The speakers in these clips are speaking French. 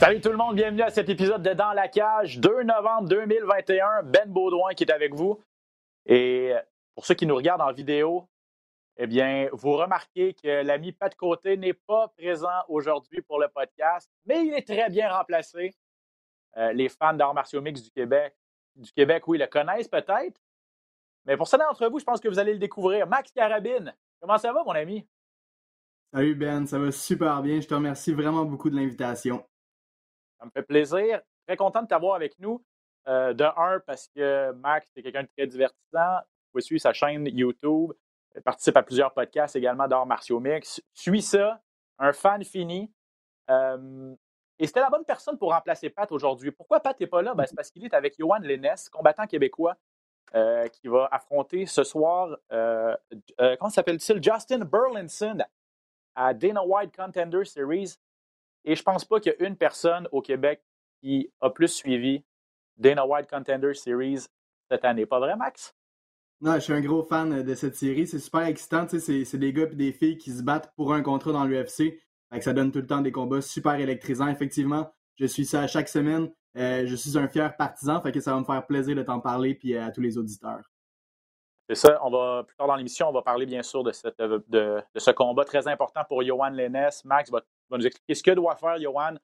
Salut tout le monde, bienvenue à cet épisode de Dans la cage, 2 novembre 2021. Ben Baudouin qui est avec vous. Et pour ceux qui nous regardent en vidéo, eh bien, vous remarquez que l'ami Pat Côté n'est pas présent aujourd'hui pour le podcast, mais il est très bien remplacé. Euh, les fans d'arts martiaux mix du Québec, du Québec, oui, le connaissent peut-être. Mais pour certains d'entre vous, je pense que vous allez le découvrir. Max Carabine, comment ça va, mon ami? Salut Ben, ça va super bien. Je te remercie vraiment beaucoup de l'invitation. Ça me fait plaisir. Très content de t'avoir avec nous. Euh, de un, parce que Max, c'est quelqu'un de très divertissant. Vous pouvez suivre sa chaîne YouTube. Il participe à plusieurs podcasts également d'arts martiaux mix. Suis ça, un fan fini. Euh, et c'était la bonne personne pour remplacer Pat aujourd'hui. Pourquoi Pat n'est pas là? Ben, c'est parce qu'il est avec Johan Lennes, combattant québécois, euh, qui va affronter ce soir, euh, euh, comment s'appelle-t-il? Justin Burlinson à Dana White Contender Series. Et je pense pas qu'il y a une personne au Québec qui a plus suivi Dana White Contender Series cette année. Pas vrai, Max? Non, je suis un gros fan de cette série. C'est super excitant. C'est des gars et des filles qui se battent pour un contrat dans l'UFC. Ça donne tout le temps des combats super électrisants. Effectivement, je suis ça chaque semaine. Euh, je suis un fier partisan. Fait que ça va me faire plaisir de t'en parler puis à tous les auditeurs. C'est ça. On va, plus tard dans l'émission, on va parler bien sûr de, cette, de, de ce combat très important pour Johan Lennes. Max va, va nous expliquer ce que doit faire Johan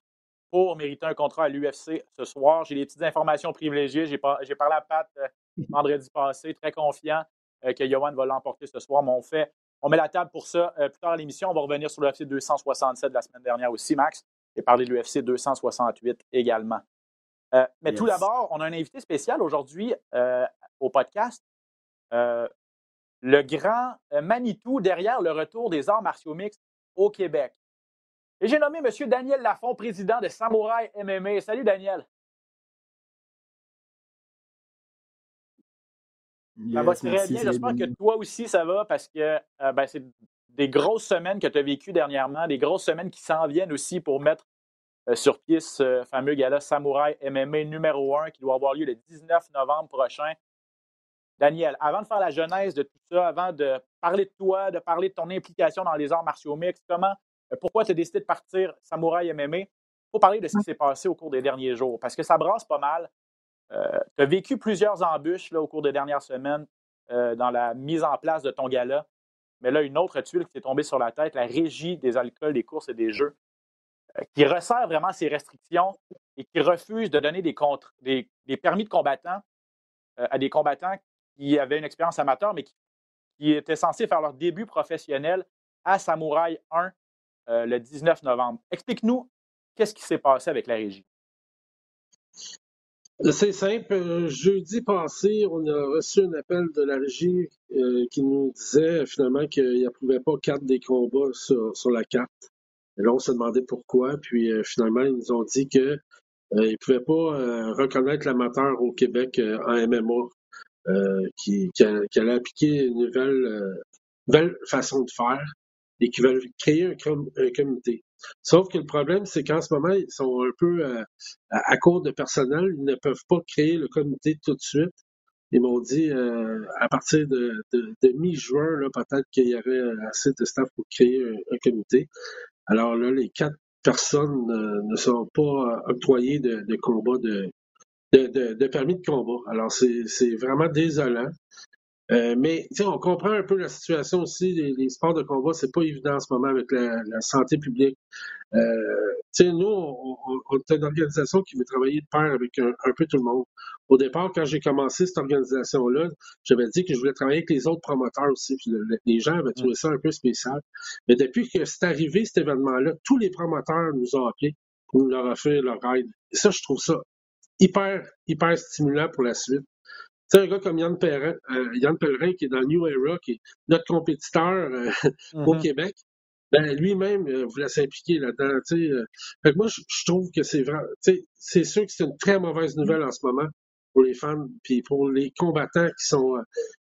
pour mériter un contrat à l'UFC ce soir. J'ai des petites informations privilégiées. J'ai par- j'ai parlé à Pat euh, vendredi passé, très confiant euh, que Johan va l'emporter ce soir. Mais on fait, on met la table pour ça. Euh, plus tard dans l'émission, on va revenir sur l'UFC 267 de la semaine dernière aussi, Max, et parler de l'UFC 268 également. Euh, mais tout d'abord, on a un invité spécial aujourd'hui euh, au podcast. Euh, le grand euh, Manitou derrière le retour des arts martiaux mixtes au Québec. Et j'ai nommé M. Daniel Lafont, président de Samouraï MMA. Salut Daniel. Ça va très merci, bien. J'espère que toi aussi, ça va parce que euh, ben, c'est des grosses semaines que tu as vécues dernièrement, des grosses semaines qui s'en viennent aussi pour mettre euh, sur pied ce fameux gala Samouraï MMA numéro 1 qui doit avoir lieu le 19 novembre prochain. Daniel, avant de faire la genèse de tout ça, avant de parler de toi, de parler de ton implication dans les arts martiaux mixtes, comment, euh, pourquoi tu as décidé de partir Samouraï MMA, il faut parler de ce qui s'est passé au cours des derniers jours parce que ça brasse pas mal. tu as vécu plusieurs embûches là, au cours des dernières semaines euh, dans la mise en place de ton gala. Mais là, une autre tuile qui t'est tombée sur la tête, la régie des alcools, des courses et des jeux, euh, qui resserre vraiment ses restrictions et qui refuse de donner des, contre- des, des permis de combattants euh, à des combattants qui avaient une expérience amateur, mais qui, qui étaient censés faire leur début professionnel à Samouraï 1 euh, le 19 novembre. Explique-nous qu'est-ce qui s'est passé avec la régie. C'est simple. Euh, Jeudi passé, on a reçu un appel de la régie euh, qui nous disait finalement qu'il n'approuvait pas quatre des combats sur, la carte. Et là, on se demandait pourquoi. Puis finalement, ils nous ont dit que euh, ils ne pouvaient pas reconnaître l'amateur au Québec en MMA qui, qui, a- qui allait appliquer une nouvelle, euh, nouvelle façon de faire et qui veulent créer un, com- un comité. Sauf que le problème, c'est qu'en ce moment, ils sont un peu euh, à, court de personnel. Ils ne peuvent pas créer le comité tout de suite. Ils m'ont dit euh, à partir de, mi-juin, peut-être qu'il y aurait assez de staff pour créer un, comité. Alors là, les quatre personnes euh, ne sont pas euh, octroyées de, de combat de, de, de, de permis de combat. Alors c'est vraiment désolant. Euh, mais tu sais, on comprend un peu la situation aussi. Les, les sports de combat, c'est pas évident en ce moment avec la, la santé publique. Euh, tu sais, nous, on, on, on est une organisation qui veut travailler de pair avec un, un peu tout le monde. Au départ, quand j'ai commencé cette organisation-là, j'avais dit que je voulais travailler avec les autres promoteurs aussi. Puis le- les gens avaient trouvé ça un peu spécial. Mais depuis que c'est arrivé, cet événement-là, tous les promoteurs nous ont appelés pour nous leur offrir leur aide. Et ça, je trouve ça hyper, hyper stimulant pour la suite. sais, un gars comme Yann Pellerin, euh, Yann Pellerin qui est dans New Era, qui est notre compétiteur euh, au Mhm. Québec, ben lui-même euh, voulait s'impliquer là-dedans. tu sais, euh. Fait que moi, je, je trouve que c'est vrai. tu sais, C'est sûr que c'est une très mauvaise nouvelle en ce moment pour les fans, puis pour les combattants qui sont euh,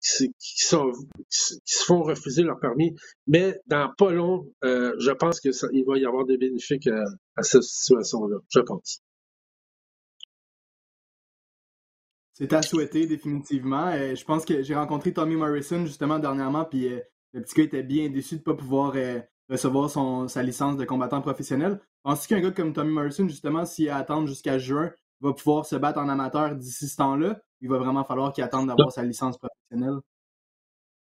qui, sont qui se font refuser leur permis. Mais dans pas long, euh, je pense que ça, il va y avoir des bénéfices à, à cette situation-là. Je pense. C'est à souhaiter, définitivement. Euh, je pense que j'ai rencontré Tommy Morrison justement dernièrement, puis euh, le petit gars était bien déçu de ne pas pouvoir euh, recevoir son, sa licence de combattant professionnel. Penses-tu qu'un gars comme Tommy Morrison, justement, s'il attend jusqu'à juin, va pouvoir se battre en amateur d'ici ce temps-là? Il va vraiment falloir qu'il attende d'avoir sa licence professionnelle?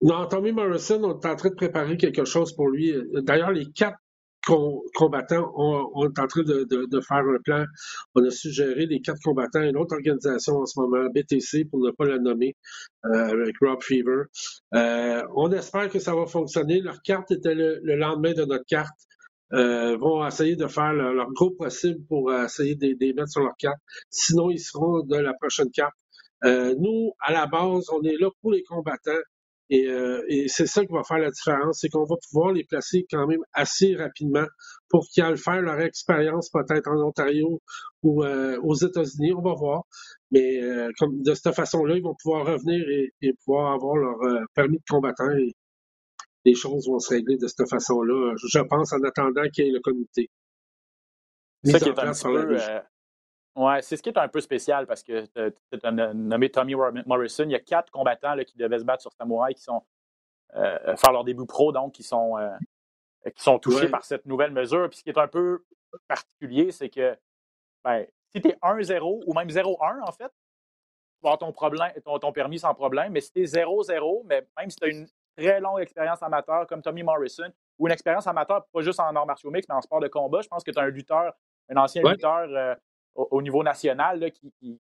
Non, Tommy Morrison, on est en train de préparer quelque chose pour lui. D'ailleurs, les quatre combattants, on, est en train de, faire un plan. On a suggéré les quatre combattants à une autre organisation en ce moment, BTC, pour ne pas la nommer, euh, avec Rob Fever. Euh, on espère que ça va fonctionner. Leur carte était le, le lendemain de notre carte. Euh, vont essayer de faire leur, gros possible pour euh, essayer de, les mettre sur leur carte. Sinon, ils seront de la prochaine carte. Nous, à la base, on est là pour les combattants. Et, euh, et c'est ça qui va faire la différence, c'est qu'on va pouvoir les placer quand même assez rapidement pour qu'ils aillent faire leur expérience peut-être en Ontario ou euh, aux États-Unis, on va voir. Mais euh, comme de cette façon-là, ils vont pouvoir revenir et, et pouvoir avoir leur euh, permis de combattant et les choses vont se régler de cette façon-là, je pense, en attendant qu'il y ait le comité. C'est ça qui est un petit peu. Euh, ouais, c'est ce qui est un peu spécial parce que tu as nommé Tommy Morrison. Il y a quatre combattants là, qui devaient se battre sur Samouraï qui sont euh, faire leur début pro, donc qui sont, euh, qui sont touchés Ouais. par cette nouvelle mesure. Puis ce qui est un peu particulier, c'est que ben, si tu es 1-0 ou même 0-1, en fait, tu vas avoir ton, problème, ton, ton permis sans problème. Mais si tu es 0-0, mais même si tu as une très longue expérience amateur comme Tommy Morrison, ou une expérience amateur, pas juste en arts martiaux mix, mais en sport de combat, je pense que tu as un lutteur, un ancien Ouais. lutteur euh, au, au niveau national là, qui. qui-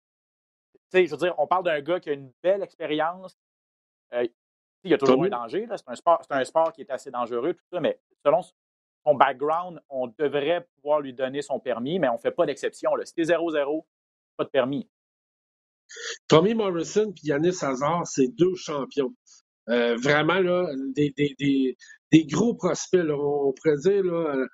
tu sais, je veux dire, on parle d'un gars qui a une belle expérience. Euh, il y a toujours un danger. là. C'est un, sport, un sport qui est assez dangereux, tout ça, mais selon son background, on devrait pouvoir lui donner son permis, mais on ne fait pas d'exception. là. Si tu es 0-0, pas de permis. Tommy Morrison et Yannis Hazard, c'est deux champions. Euh, vraiment, là, des, des, des, des gros prospects, là, on pourrait dire, là, euh,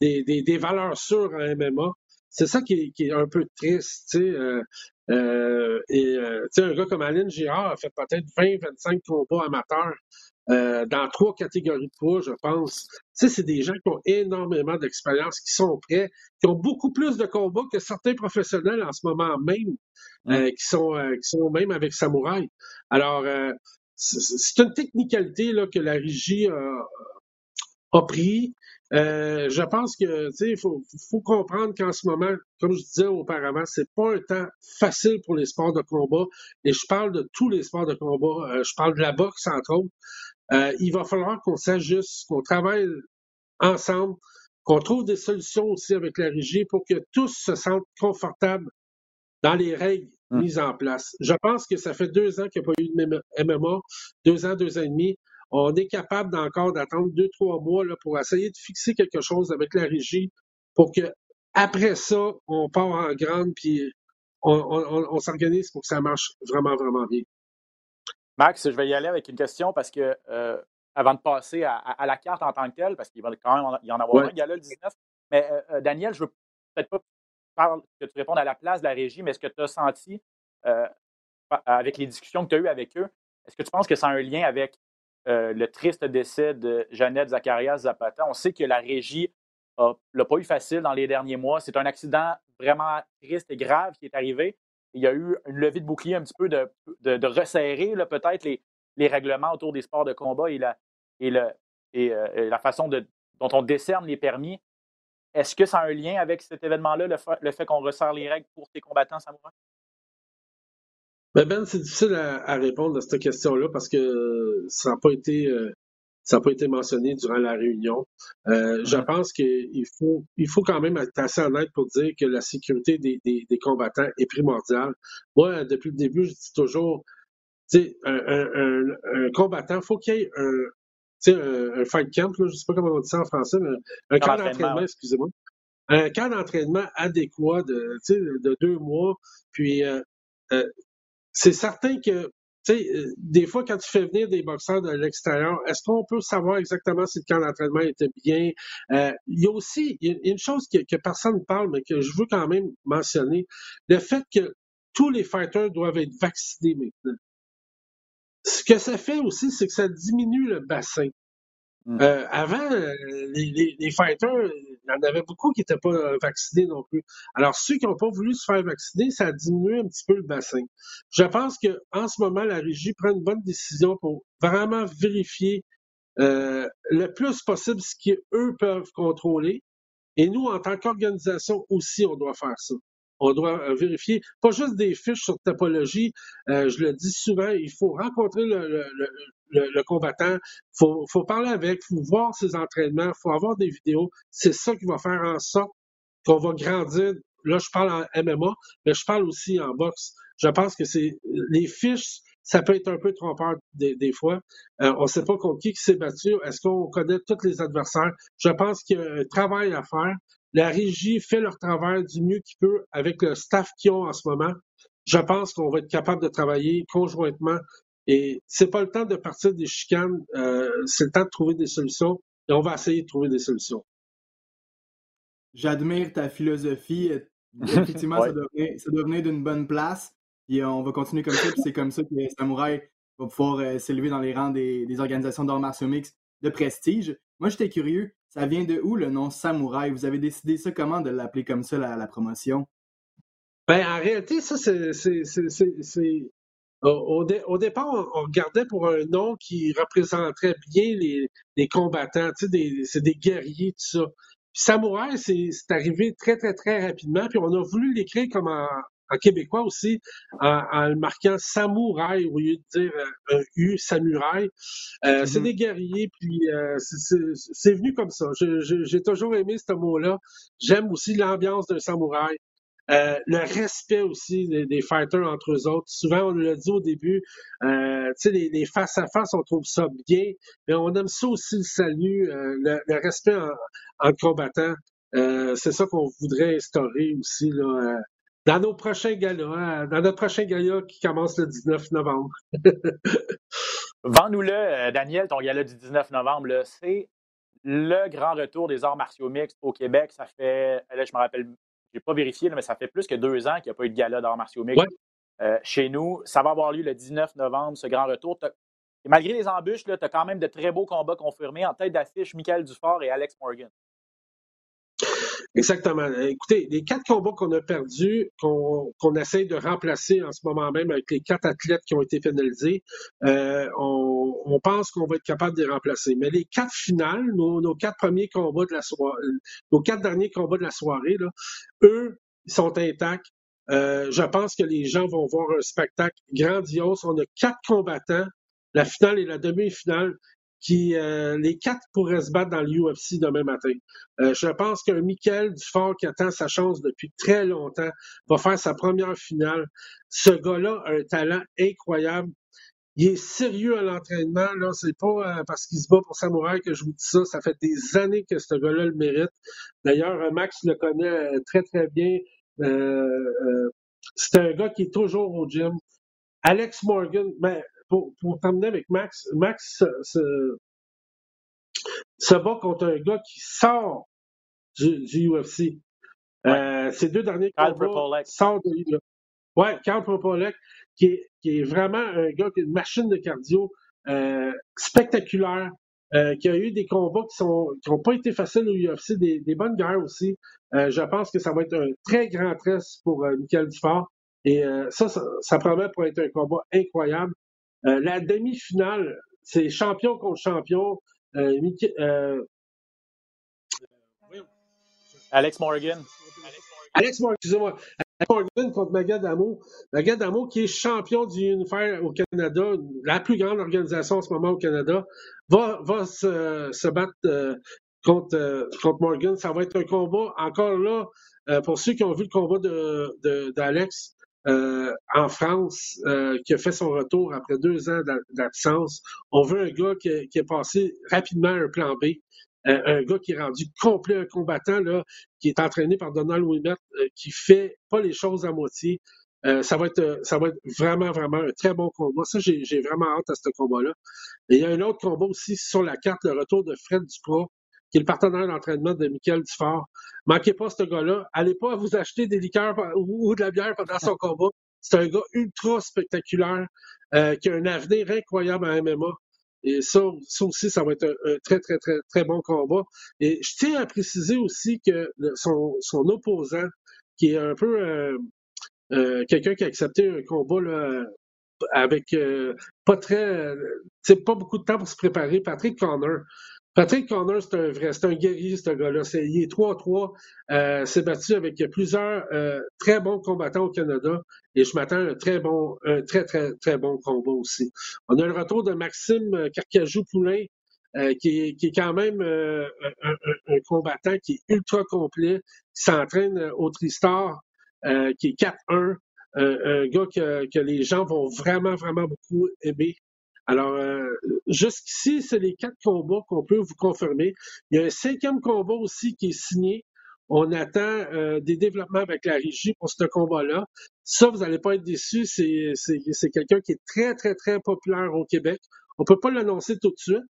des, des, des valeurs sûres en MMA. C'est ça qui est, qui est un peu triste, tu sais. euh, euh, et, euh, tu sais, un gars comme Aline Girard a fait peut-être 20, 25 combats amateurs euh, dans trois catégories de poids, je pense. Tu sais, c'est des gens qui ont énormément d'expérience, qui sont prêts, qui ont beaucoup plus de combats que certains professionnels en ce moment même, euh, qui, sont, euh, qui sont même avec Samouraï. Alors, c'est c'est une technicalité là, que la régie a, a pris. Euh, je pense que tu sais, il faut, faut comprendre qu'en ce moment, comme je disais auparavant, c'est pas un temps facile pour les sports de combat. Et je parle de tous les sports de combat. Euh, je parle de la boxe, entre autres. Euh, il va falloir qu'on s'ajuste, qu'on travaille ensemble, qu'on trouve des solutions aussi avec la régie pour que tous se sentent confortables dans les règles Mm. mises en place. Je pense que ça fait deux ans qu'il n'y a pas eu de MMA, deux ans, deux ans et demi. On est capable d'encore d'attendre deux, trois mois là, pour essayer de fixer quelque chose avec la régie pour que après ça, on part en grande puis on, on- on s'organise pour que ça marche vraiment, vraiment bien. Max, je vais y aller avec une question parce que euh, avant de passer à, à- à la carte en tant que telle, parce qu'il va quand même y en avoir Ouais. un gala le 19, mais euh, euh, Daniel, je veux peut-être pas que tu répondes à la place de la régie, mais est-ce que tu as senti euh, avec les discussions que tu as eues avec eux, est-ce que tu penses que ça a un lien avec euh, le triste décès de Jeannette Zacharias Zapata? On sait que la régie ne l'a pas eu facile dans les derniers mois. C'est un accident vraiment triste et grave qui est arrivé. Il y a eu une levée de bouclier un petit peu de, resserrer peut-être les, règlements autour des sports de combat et la, euh, façon dont on décerne les permis. Est-ce que ça a un lien avec cet événement-là, le fait qu'on resserre les règles pour tes combattants samouraïs? Ben, ben, c'est difficile à, à répondre à cette question-là parce que ça n'a pas été euh, ça n'a pas été mentionné durant la réunion. Euh, Je pense qu'il faut il faut quand même être assez honnête pour dire que la sécurité des, des, des combattants est primordiale. Moi, depuis le début, je dis toujours, tu sais, un, un, un, un combattant, faut qu'il y ait un, un, un fight camp, là, je sais pas comment on dit ça en français, mais un Camp d'entraînement, excusez-moi. Un camp d'entraînement adéquat de, de deux mois, puis euh, euh, c'est certain que tu sais, euh, des fois, quand tu fais venir des boxeurs de l'extérieur, est-ce qu'on peut savoir exactement si le camp d'entraînement était bien? Euh, il y a aussi y a une chose que, que personne ne parle, mais que je veux quand même mentionner, le fait que tous les fighters doivent être vaccinés maintenant. Ce que ça fait aussi, c'est que ça diminue le bassin. Mm. Euh, avant, euh, les, fighters, il y en avait beaucoup qui n'étaient pas vaccinés non plus. Alors, ceux qui n'ont pas voulu se faire vacciner, ça a diminué un petit peu le bassin. Je pense que en ce moment, la régie prend une bonne décision pour vraiment vérifier euh, le plus possible ce qu'eux peuvent contrôler. Et nous, en tant qu'organisation aussi, on doit faire ça. On doit euh, vérifier, pas juste des fiches sur topologie. je le dis souvent, il faut rencontrer le, le- combattant, faut, faut parler avec, faut voir ses entraînements, faut avoir des vidéos. C'est ça qui va faire en sorte qu'on va grandir. Là, je parle en MMA, mais je parle aussi en boxe. Je pense que c'est les fiches, ça peut être un peu trompeur des, des fois. Euh, on ne sait pas contre qui qui s'est battu. Est-ce qu'on connaît tous les adversaires? Je pense qu'il y a un travail à faire. La régie fait leur travail du mieux qu'il peut avec le staff qu'ils ont en ce moment. Je pense qu'on va être capable de travailler conjointement. Et c'est pas le temps de partir des chicanes, euh, c'est le temps de trouver des solutions. Et on va essayer de trouver des solutions. J'admire ta philosophie. Effectivement, Ouais. ça, doit venir, d'une bonne place. Puis euh, on va continuer comme ça. Puis c'est comme ça que Samouraï va pouvoir euh, s'élever dans les rangs des, des organisations d'arts martiaux mixtes de prestige. Moi, j'étais curieux. Ça vient de où le nom Samouraï? Vous avez décidé ça comment de l'appeler comme ça, la, la promotion? Ben, en réalité, ça, c'est. C'est- c'est- c'est- c'est- Au, au dé- au départ, on, on regardait pour un nom qui représenterait bien les, les combattants. Tu sais, c'est des guerriers, tout ça. Puis Samouraï, c'est c'est arrivé très, très, très rapidement. Puis on a voulu l'écrire comme en, en québécois aussi, en, en le marquant Samouraï au lieu de dire euh, un U, Samouraï. Euh, C'est Mhm. des guerriers, puis euh, c'est- c'est c'est venu comme ça. J'ai toujours aimé ce mot-là. J'aime aussi l'ambiance d'un samouraï. Euh, le respect aussi des, fighters entre eux autres. Souvent, on l'a dit au début, euh, tu sais, les, face à face, on trouve ça bien, mais on aime ça aussi le salut, euh, le, respect en. Euh, c'est ça qu'on voudrait instaurer aussi là, dans nos prochains galas, dans notre prochain gala qui commence le 19 novembre. Vends-nous-le, Daniel, ton gala du 19 novembre. C'est le grand retour des arts martiaux mixtes au Québec. Ça fait, là, je me rappelle, j'ai pas vérifié, mais ça fait plus que deux ans qu'il n'y a pas eu de gala d'arts martiaux mixtes Ouais. euh, chez nous. Ça va avoir lieu le 19 novembre, ce grand retour. Et malgré les embûches, tu as quand même de très beaux combats confirmés. En tête d'affiche, Michael Dufort et Alex Morgan. Exactement. Euh, Écoutez, les quatre combats qu'on a perdus, qu'on qu'on essaye de remplacer en ce moment même avec les quatre athlètes qui ont été pénalisés, euh, on, on pense qu'on va être capable de les remplacer. Mais les quatre finales, nos, nos quatre premiers combats de la soirée, nos quatre derniers combats de la soirée, là, eux, ils sont intacts. Euh, je pense que les gens vont voir un spectacle grandiose. On a quatre combattants, la finale et la demi-finale, qui euh, les quatre pourraient se battre dans l'UFC demain matin. Euh, je pense qu'un Michael Dufort qui attend sa chance depuis très longtemps va faire sa première finale. Ce gars-là a un talent incroyable. Il est sérieux à l'entraînement. Là, c'est pas euh, parce qu'il se bat pour Samouraï que je vous dis ça. Ça fait des années que ce gars-là le mérite. D'ailleurs, Max le connaît très très bien. C'est un gars qui est toujours au gym. Alex Morgan, ben, pour, pour terminer avec Max, Max se, bat contre un gars qui sort du, du UFC. Euh, ces deux derniers combats sortent de l'UFC. Ouais, Karl Propolek, qui est, qui est vraiment un gars qui a une machine de cardio euh, spectaculaire, euh, qui a eu des combats qui sont qui n'ont pas été faciles au UFC, des, des bonnes guerres aussi. Euh, je pense que ça va être un très grand test pour Michael Dufort. Et ça, ça, ça promet pour être un combat incroyable. Euh, la demi-finale, c'est champion contre champion. Euh, euh, Alex Morgan. Alex Morgan, excusez-moi. Alex Morgan contre Magadamo. Magadamo, qui est champion du Unify au Canada, la plus grande organisation en ce moment au Canada, va, va se, se battre contre, contre Morgan. Ça va être un combat, encore là, pour ceux qui ont vu le combat de, de- d'Alex euh, en France, euh, qui a fait son retour après deux ans d'a- d'absence, on veut un gars qui, est passé rapidement à un plan B. Euh, un gars qui est rendu complet un combattant, là, qui est entraîné par Donald Wilmette, euh, qui fait pas les choses à moitié. Euh, ça, va être, ça va être vraiment, vraiment un très bon combat. Ça, j'ai vraiment hâte à ce combat-là. Et il y a un autre combat aussi sur la carte, le retour de Fred Duprat, qui est le partenaire d'entraînement de Michael Dufort. Manquez pas ce gars-là. Allez pas vous acheter des liqueurs ou, de la bière pendant son combat. C'est un gars ultra spectaculaire euh, qui a un avenir incroyable en MMA. Et ça, ça aussi, ça va être un, très, très, très, très bon combat. Et je tiens à préciser aussi que son, son opposant, qui est un peu euh, euh, quelqu'un qui a accepté un combat là, avec euh, pas très, c'est pas beaucoup de temps pour se préparer, Patrick Connor. Patrick Connor, c'est un vrai, c'est un guerrier, ce gars-là. il est 3-3, euh, s'est battu avec plusieurs euh, très bons combattants au Canada et je m'attends à un très bon, un très, très, très bon combat aussi. On a le retour de Maxime euh, qui, est, qui, est, quand même euh, un, combattant qui est ultra complet, qui s'entraîne au Tristar, euh, qui est 4-1, un gars que, que les gens vont vraiment, vraiment beaucoup aimer. Alors, euh, jusqu'ici, c'est les quatre combats qu'on peut vous confirmer. Il y a un cinquième combat aussi qui est signé. On attend euh, des développements avec la régie pour ce combat-là. Ça, vous n'allez pas être déçus. C'est quelqu'un qui est très, très, très populaire au Québec. On ne peut pas l'annoncer tout de suite,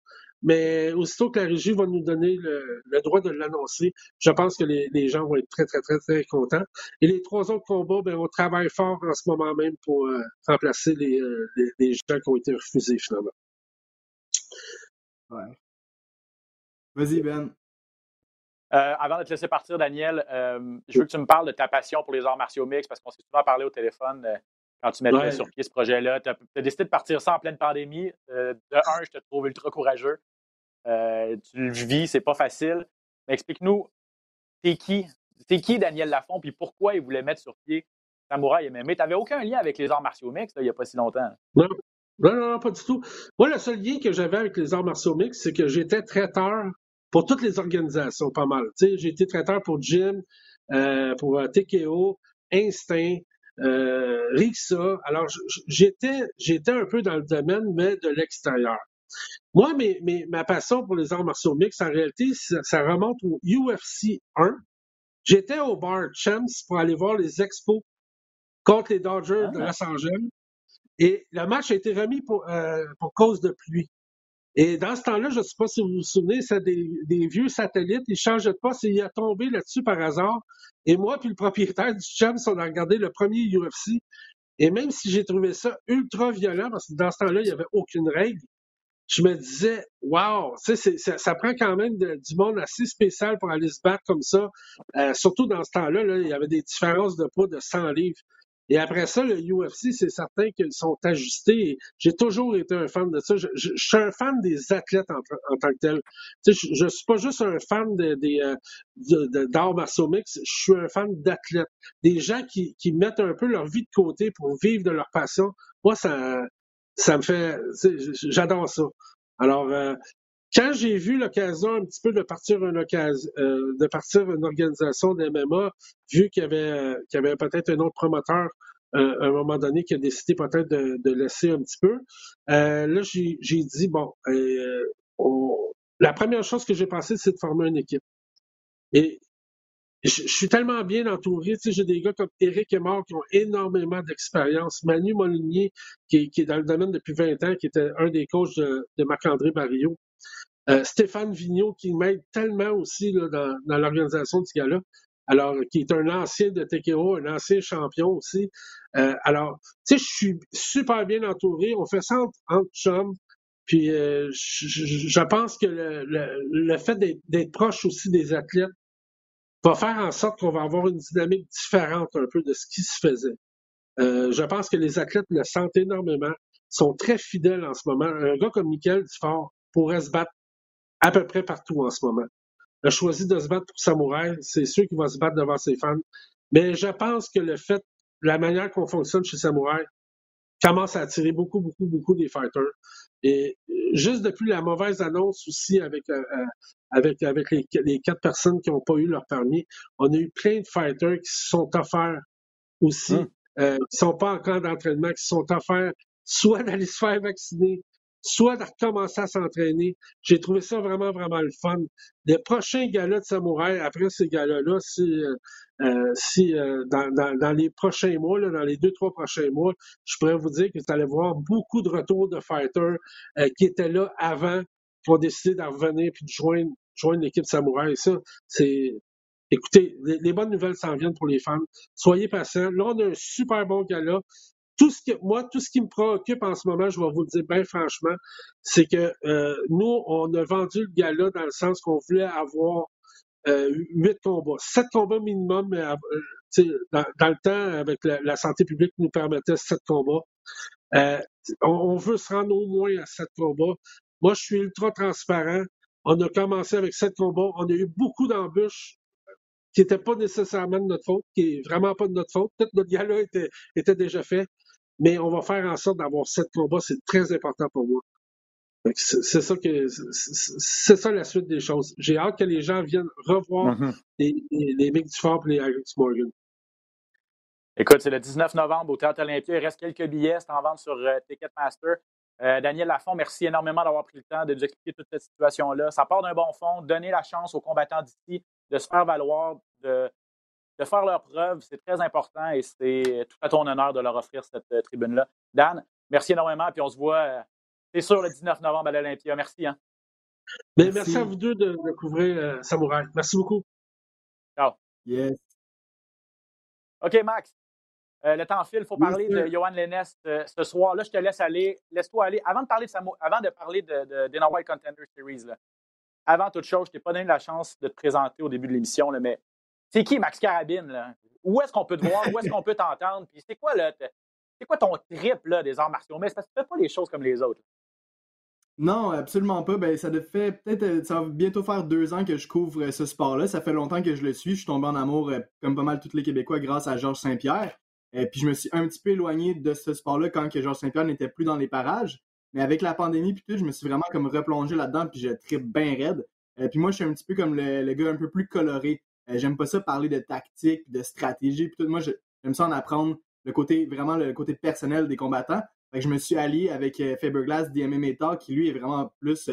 mais aussitôt que la régie va nous donner le, droit de l'annoncer, je pense que les, gens vont être très, très, très, très contents. Et les trois autres combats, ben, on travaille fort en ce moment même pour euh, remplacer euh, les, les, gens qui ont été refusés finalement. Ouais. Vas-y, Ben. Euh, avant de te laisser partir, Daniel, je veux que tu me parles de ta passion pour les arts martiaux mix parce qu'on s'est souvent parlé au téléphone quand tu mettais sur pied ce projet-là. Tu as, décidé de partir ça en pleine pandémie. Euh, de un, je te trouve ultra courageux. Euh, tu le vis, c'est pas facile. Mais explique-nous, t'es qui? T'es qui Daniel Lafont, puis pourquoi il voulait mettre sur pied Samouraï MMA? Tu n'avais aucun lien avec les arts martiaux mix il n'y a pas si longtemps. Non. Non, non, pas du tout. Moi, le seul lien que j'avais avec les arts martiaux mix, c'est que j'étais traiteur pour toutes les organisations, pas mal. J'ai été traiteur pour Jim, euh, pour TKO, Instinct, euh, Rixa. Alors, j'étais, j'étais un peu dans le domaine, mais de l'extérieur. Moi, mais, ma passion pour les arts martiaux mixtes, en réalité, ça, remonte au UFC 1. J'étais au bar Champs pour aller voir les expos contre les Dodgers de ah. Los Angeles. Et le match a été remis pour, euh, pour cause de pluie. Et dans ce temps-là, je ne sais pas si vous vous souvenez, c'est des, vieux satellites, ils ne changeaient pas, c'est il a tombé là-dessus par hasard. Et moi, puis le propriétaire du Champs, on a regardé le premier UFC. Et même si j'ai trouvé ça ultra violent, parce que dans ce temps-là, il n'y avait aucune règle, je me disais, wow, ça, ça prend quand même du monde assez spécial pour aller se battre comme ça. Euh, surtout dans ce temps-là, là, il y avait des différences de poids de 100 livres. Et après ça, le UFC, c'est certain qu'ils sont ajustés. J'ai toujours été un fan de ça. Je, suis un fan des athlètes en, tant que tel. Tu sais, je, ne suis pas juste un fan de, euh, d'art martiaux mix, je suis un fan d'athlètes. Des gens qui, qui mettent un peu leur vie de côté pour vivre de leur passion. Moi, ça, ça me fait... J'adore ça. Alors, euh, quand j'ai vu l'occasion un petit peu de partir une occasion, euh, de partir une organisation d'MMA, vu qu'il y avait, euh, avait peut-être un autre promoteur à un moment donné qui a décidé peut-être de, laisser un petit peu, là j'ai, dit bon, la première chose que j'ai pensé c'est de former une équipe. Je, suis tellement bien entouré, tu sais, j'ai des gars comme Eric Mort qui ont énormément d'expérience, Manu Molinier qui, est dans le domaine depuis 20 ans, qui était un des coachs de, de Marc-André Barillot. Euh, Stéphane Vigneault qui m'aide tellement aussi là, dans, l'organisation de ce gars-là. Alors, qui est un ancien de TKO, un ancien champion aussi. Euh, alors, tu sais, je suis super bien entouré. On fait ça entre, chums. Puis, euh, je, pense que le, fait d'être proche aussi des athlètes va faire en sorte qu'on va avoir une dynamique différente un peu de ce qui se faisait. Euh, je pense que les athlètes le sentent énormément, sont très fidèles en ce moment. Un gars comme Michael Dufort pourrait se battre à peu près partout en ce moment. Il a choisi de se battre pour Samouraï, c'est sûr qu'il va se battre devant ses fans. Mais je pense que le fait, la manière qu'on fonctionne chez Samouraï, commence à attirer beaucoup, beaucoup, beaucoup des fighters. Et juste depuis la mauvaise annonce aussi avec, euh, euh, avec, avec les, les, quatre personnes qui n'ont pas eu leur permis, on a eu plein de fighters qui se sont offerts aussi, hum. euh, qui ne sont pas en camp d'entraînement, qui se sont offerts soit d'aller se faire vacciner, soit de recommencer à s'entraîner. J'ai trouvé ça vraiment, vraiment le fun. Les prochains galas de samouraï, après ces galas-là, si, euh, euh, si euh, dans, dans, dans, les prochains mois, là, dans les deux, trois prochains mois, je pourrais vous dire que vous allez voir beaucoup de retours de fighters qui étaient là avant, ont décidé d'en revenir puis de joindre, joindre l'équipe samouraï. Ça, c'est Écoutez, les, bonnes nouvelles s'en viennent pour les femmes. Soyez patients. Là, on a un super bon gala. Tout ce que, moi, tout ce qui me préoccupe en ce moment, je vais vous le dire bien franchement, c'est que euh, nous, on a vendu le gala dans le sens qu'on voulait avoir euh, huit combats, sept combats minimum, mais euh, dans, dans, le temps, avec la, santé publique nous permettait sept combats. Euh, on, veut se rendre au moins à sept combats. Moi, je suis ultra transparent. On a commencé avec sept combats. On a eu beaucoup d'embûches qui n'était pas nécessairement de notre faute, qui est vraiment pas de notre faute. Peut-être notre gars-là était, était déjà fait, mais on va faire en sorte d'avoir sept combats. C'est très important pour moi. C'est ça que c'est ça la suite des choses. J'ai hâte que les gens viennent revoir mm-hmm. les, les, les Mick Dufort et les Alex Morgan. Écoute, c'est le 19 novembre au Théâtre Olympia. Il reste quelques billets, c'est en vente sur euh, Ticketmaster. Euh, Daniel Lafont, merci énormément d'avoir pris le temps de nous expliquer toute cette situation-là. Ça part d'un bon fond. Donner la chance aux combattants d'ici de se faire valoir, de, de faire leurs preuves, c'est très important et c'est tout à ton honneur de leur offrir cette euh, tribune-là. Dan, merci énormément, puis on se voit, euh, c'est sûr, le 19 novembre à l'Olympia. Merci. Hein? Ben, merci. à vous deux de, couvrir euh, Samouraï. Merci beaucoup. Ciao. Yes. OK, Max. Le temps file, il faut parler de Johan Lennes ce soir. Là, je te laisse aller. Laisse-toi aller. Avant de parler de, avant de, parler de, de Dana White Contender Series, là, avant toute chose, je t'ai pas donné la chance de te présenter au début de l'émission, mais c'est qui Max Carabine? Là? Où est-ce qu'on peut te voir? Où est-ce qu'on peut t'entendre? Puis c'est quoi, là, c'est quoi ton trip là, des arts martiaux? Mais c'est parce que tu fais pas les choses comme les autres. Non, absolument pas. Ben, ça fait peut-être, euh, ça va bientôt faire deux ans que je couvre euh, ce sport-là. Ça fait longtemps que je le suis. Je suis tombé en amour, euh, comme pas mal tous les Québécois, grâce à Georges Saint-Pierre. Et puis je me suis un petit peu éloigné de ce sport-là quand Georges Saint-Pierre n'était plus dans les parages. Mais avec la pandémie puis tout, je me suis vraiment comme replongé là-dedans puis je tripe bien raide. Euh, puis moi, je suis un petit peu comme le, gars un peu plus coloré. Euh, j'aime pas ça parler de tactique, de stratégie puis tout. Moi, j'aime ça en apprendre le côté vraiment le côté personnel des combattants. Fait que je me suis allié avec euh, Faberglass DMM Talk, qui lui est vraiment plus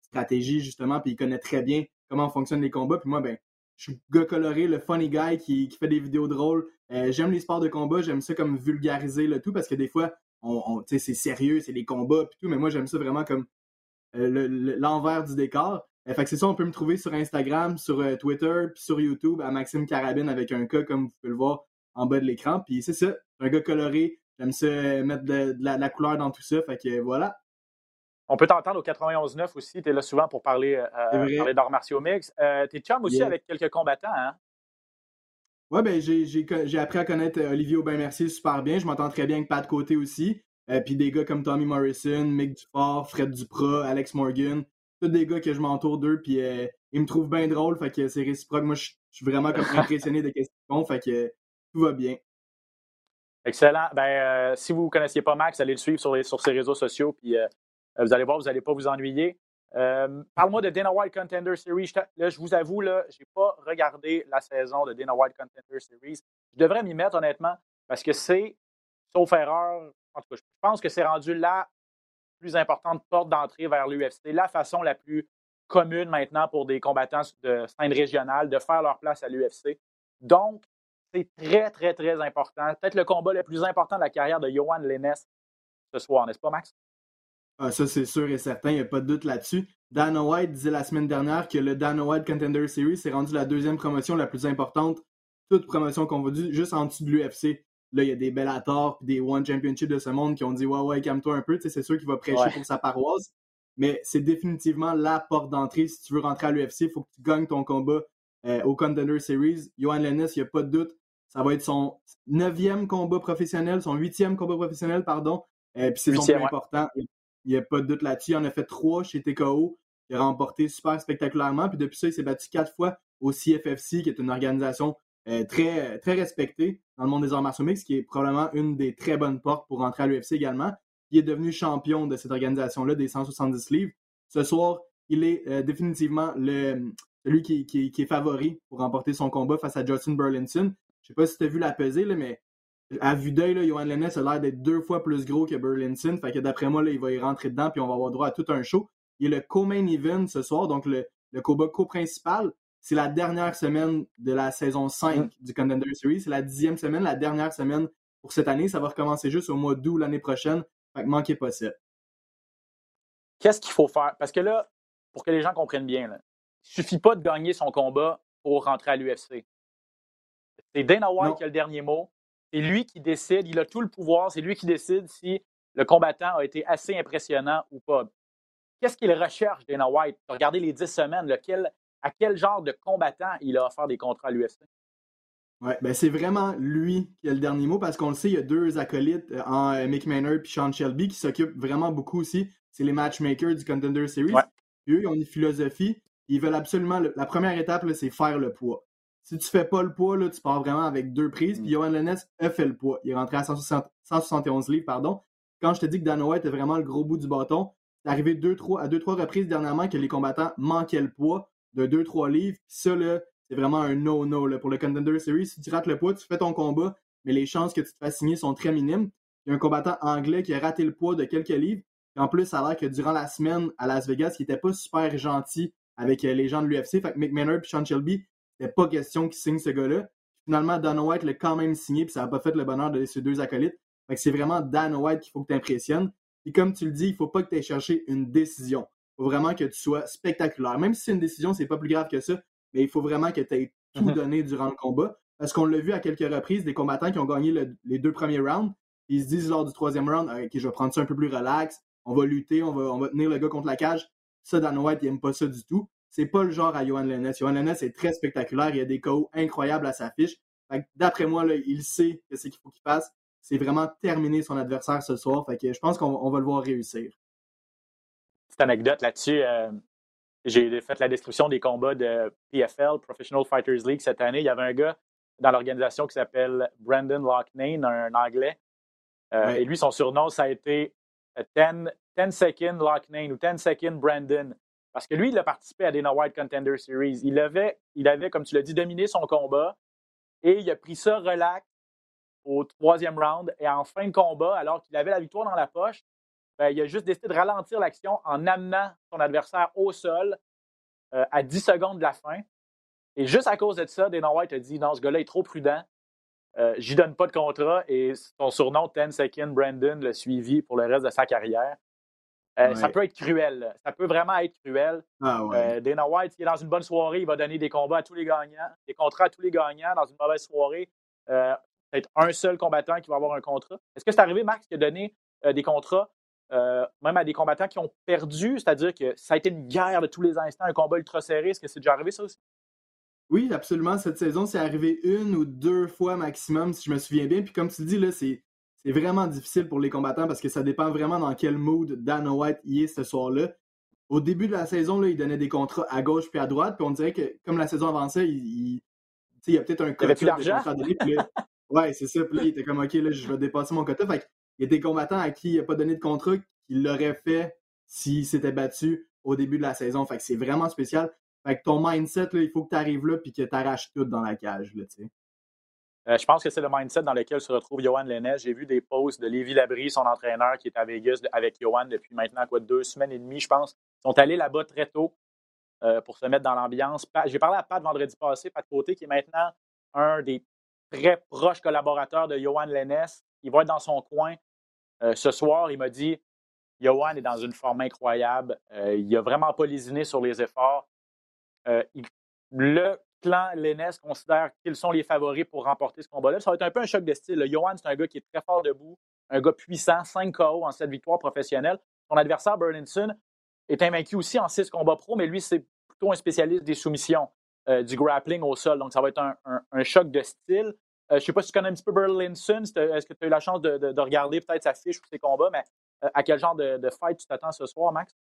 stratégie justement, puis il connaît très bien comment fonctionnent les combats. Puis moi, ben, je suis gars coloré, le funny guy qui, fait des vidéos drôles. j'aime les sports de combat, j'aime ça comme vulgariser le tout parce que des fois, on, c'est sérieux, c'est les combats puis tout, mais moi j'aime ça vraiment comme l'envers du décor. Euh, fait que c'est ça, on peut me trouver sur Instagram, sur euh, Twitter, puis sur YouTube à Maxime Carabine avec un cas comme vous pouvez le voir en bas de l'écran. Puis c'est ça, un gars coloré. J'aime ça euh, mettre de, la, couleur dans tout ça. Fait que voilà. On peut t'entendre au 91.9 aussi. Tu es là souvent pour parler, d'arts martiaux mix. tu es chum aussi avec quelques combattants, hein? Ouais, ben j'ai appris à connaître Olivier Aubin-Mercier super bien. Je m'entends très bien avec Pat Côté aussi. puis des gars comme Tommy Morrison, Mick Dufort, Fred Duprat, Alex Morgan tous des gars que je m'entoure d'eux, puis euh, ils me trouvent bien drôle, fait que c'est réciproque. Moi, je suis vraiment comme impressionné de ce qu'ils font, fait que tout va bien. Excellent. Ben, euh, si vous ne connaissiez pas Max, allez le suivre sur, les, sur ses réseaux sociaux, puis euh, vous allez voir, vous n'allez pas vous ennuyer. Parle-moi de Dana White Contender Series. Je, là, je vous avoue, je n'ai pas regardé la saison de Dana White Contender Series. Je devrais m'y mettre, honnêtement, parce que c'est, sauf erreur, en tout cas, je pense que c'est rendu là plus importante porte d'entrée vers l'UFC, la façon la plus commune maintenant pour des combattants de scène régionale de faire leur place à l'UFC. Donc, c'est très, très, très important. Peut-être le combat le plus important de la carrière de Johan Lennes ce soir, n'est-ce pas, Max? Ah, ça, c'est sûr et certain, il n'y a pas de doute là-dessus. Dana White disait la semaine dernière que le Dana White Contender Series s'est rendu la deuxième promotion la plus importante, toute promotion dire, juste en dessous de l'UFC. Là, il y a des Bellator des One Championship de ce monde qui ont dit Ouais, ouais, calme-toi un peu. C'est sûr qu'il va prêcher pour sa paroisse. Mais c'est définitivement la porte d'entrée. Si tu veux rentrer à l'UFC, il faut que tu gagnes ton combat euh, au Contender Series. Johan Lennis, il n'y a pas de doute. Ça va être son neuvième combat professionnel, son huitième combat professionnel, pardon. Euh, puis c'est son plus important. Il n'y a pas de doute là-dessus. Il en a fait trois chez TKO. Il a remporté super spectaculairement. Puis depuis ça, il s'est battu quatre fois au CFFC, qui est une organisation euh, très, très respecté dans le monde des arts martiaux mixtes, qui est probablement une des très bonnes portes pour rentrer à l'UFC également. Il est devenu champion de cette organisation-là des 170 livres. Ce soir, il est euh, définitivement le, celui qui, est favori pour remporter son combat face à Justin Burlinson. Je sais pas si tu as vu la pesée, là, mais à vue d'œil, Johan Lennes a l'air d'être deux fois plus gros que Burlinson. Fait que d'après moi, là, il va y rentrer dedans, puis on va avoir droit à tout un show. Il y a le co-main event ce soir, donc le, le combat co-principal. C'est la dernière semaine de la saison 5 mm. du Contender Series. C'est la dixième semaine, la dernière semaine pour cette année. Ça va recommencer juste au mois d'août l'année prochaine. Fait que manquez pas ça. Qu'est-ce qu'il faut faire? Parce que là, pour que les gens comprennent bien, là, il suffit pas de gagner son combat pour rentrer à l'UFC. C'est Dana White qui a le dernier mot. C'est lui qui décide, il a tout le pouvoir, c'est lui qui décide si le combattant a été assez impressionnant ou pas. Qu'est-ce qu'il recherche, Dana White? Regardez les dix semaines, lequel, à quel genre de combattant il a offert des contrats à l'UFC? Ouais, ben c'est vraiment lui qui a le dernier mot parce qu'on le sait, il y a deux acolytes euh, en euh, Mick Maynard et Sean Shelby qui s'occupent vraiment beaucoup aussi. C'est les matchmakers du Contender Series. eux, ils ont une philosophie. Ils veulent absolument. la première étape, c'est faire le poids. Si tu fais pas le poids, là, tu pars vraiment avec deux prises. Puis mm. Johan Lennes a fait le poids. Il est rentré à 171 livres, pardon. Quand je te dis que Dan White est vraiment le gros bout du bâton, c'est arrivé deux, trois, à deux, trois reprises dernièrement que les combattants manquaient le poids de 2-3 livres. Ça, là, c'est vraiment un no-no pour le Contender Series. Si tu rates le poids, tu fais ton combat, mais les chances que tu te fasses signer sont très minimes. Il y a un combattant anglais qui a raté le poids de quelques livres. Et en plus, ça a l'air que durant la semaine à Las Vegas, il n'était pas super gentil avec euh, les gens de l'UFC. Fait que Mick Maynard et Sean Shelby c'était pas question qu'il signe ce gars-là. Finalement, Dan White l'a quand même signé, puis ça n'a pas fait le bonheur de ces deux acolytes. Fait que c'est vraiment Dan White qu'il faut que tu impressionnes. Et comme tu le dis, il faut pas que tu aies cherché une décision. Il faut vraiment que tu sois spectaculaire. Même si c'est une décision, c'est pas plus grave que ça, mais il faut vraiment que tu aies tout mm-hmm. donné durant le combat. Parce qu'on l'a vu à quelques reprises, des combattants qui ont gagné les deux premiers rounds, ils se disent lors du troisième round, OK, je vais prendre ça un peu plus relax, on va lutter, on va, on va tenir le gars contre la cage. Ça, Dan White, il aime pas ça du tout c'est pas le genre à Johan Lennes. Johan Lennes est très spectaculaire. Il y a des KO incroyables à sa fiche. D'après moi, il sait ce qu'il faut qu'il fasse. C'est vraiment terminer son adversaire ce soir. Fait que je pense qu'on va le voir réussir. Petite anecdote là-dessus. Euh, j'ai fait la description des combats de PFL, Professional Fighters League, cette année. Il y avait un gars dans l'organisation qui s'appelle Brandon Locknane, un Anglais. Euh, et lui, son surnom, ça a été 10, euh, 10 Second Locknane ou 10 Second Brandon. Parce que lui, il a participé à No White Contender Series. Il avait, il avait, comme tu l'as dit, dominé son combat et il a pris ça relax au troisième round. Et en fin de combat, alors qu'il avait la victoire dans la poche, ben, il a juste décidé de ralentir l'action en amenant son adversaire au sol euh, à 10 secondes de la fin. Et juste à cause de ça, Dana White a dit non, ce gars-là est trop prudent. Euh, J'y donne pas de contrat et son surnom 10 Second Brandon l'a suivi pour le reste de sa carrière. Euh, ça peut être cruel. Ça peut vraiment être cruel. Ah, euh, Dana White, il est dans une bonne soirée, il va donner des combats à tous les gagnants, des contrats à tous les gagnants. Dans une mauvaise soirée, euh, peut-être un seul combattant qui va avoir un contrat. Est-ce que c'est arrivé, Max, qui a donné des contrats même à des combattants qui ont perdu, c'est-à-dire que ça a été une guerre de tous les instants, un combat ultra serré. Est-ce que c'est déjà arrivé, ça aussi? Oui, absolument. Cette saison, c'est arrivé une ou deux fois maximum, si je me souviens bien. Puis comme tu dis, là, c'est c'est vraiment difficile pour les combattants parce que ça dépend vraiment dans quel mood Dana White y est ce soir-là. Au début de la saison, là, il donnait des contrats à gauche puis à droite, puis on dirait que comme la saison avançait, il, il y a peut-être un quota de de Ouais, c'est ça. Puis là, il était comme OK, là, je vais dépasser mon quota. Fait il y a des combattants à qui il n'a pas donné de contrat qu'il l'aurait fait s'il s'était battu au début de la saison. Fait que c'est vraiment spécial. Fait que ton mindset, là, il faut que tu arrives là puis que tu arraches tout dans la cage. Là. Euh, je pense que c'est le mindset dans lequel se retrouve Johan Lennes. J'ai vu des posts de Lévi Labrie, son entraîneur, qui est à Vegas avec Johan depuis maintenant quoi, deux semaines et demie, je pense. Ils sont allés là-bas très tôt euh, pour se mettre dans l'ambiance. J'ai parlé à Pat vendredi passé, Pat Côté, qui est maintenant un des très proches collaborateurs de Johan Lennes. Il va être dans son coin. Euh, ce soir, il m'a dit Johan est dans une forme incroyable. il n'a vraiment pas lésiné sur les efforts. le clan Lennes considère qu'ils sont les favoris pour remporter ce combat-là. Ça va être un peu un choc de style. Johan, c'est un gars qui est très fort debout, un gars puissant, 5 KO en cette victoire professionnelle. Son adversaire, Burlinson, est invaincu aussi en 6 combats pro, mais lui, c'est plutôt un spécialiste des soumissions, euh, du grappling au sol. Donc, ça va être un, choc de style. Euh, je ne sais pas si tu connais un petit peu Burlinson. Est-ce que tu as eu la chance de, regarder peut-être sa fiche ou ses combats, mais euh, à quel genre de fight tu t'attends ce soir, Max?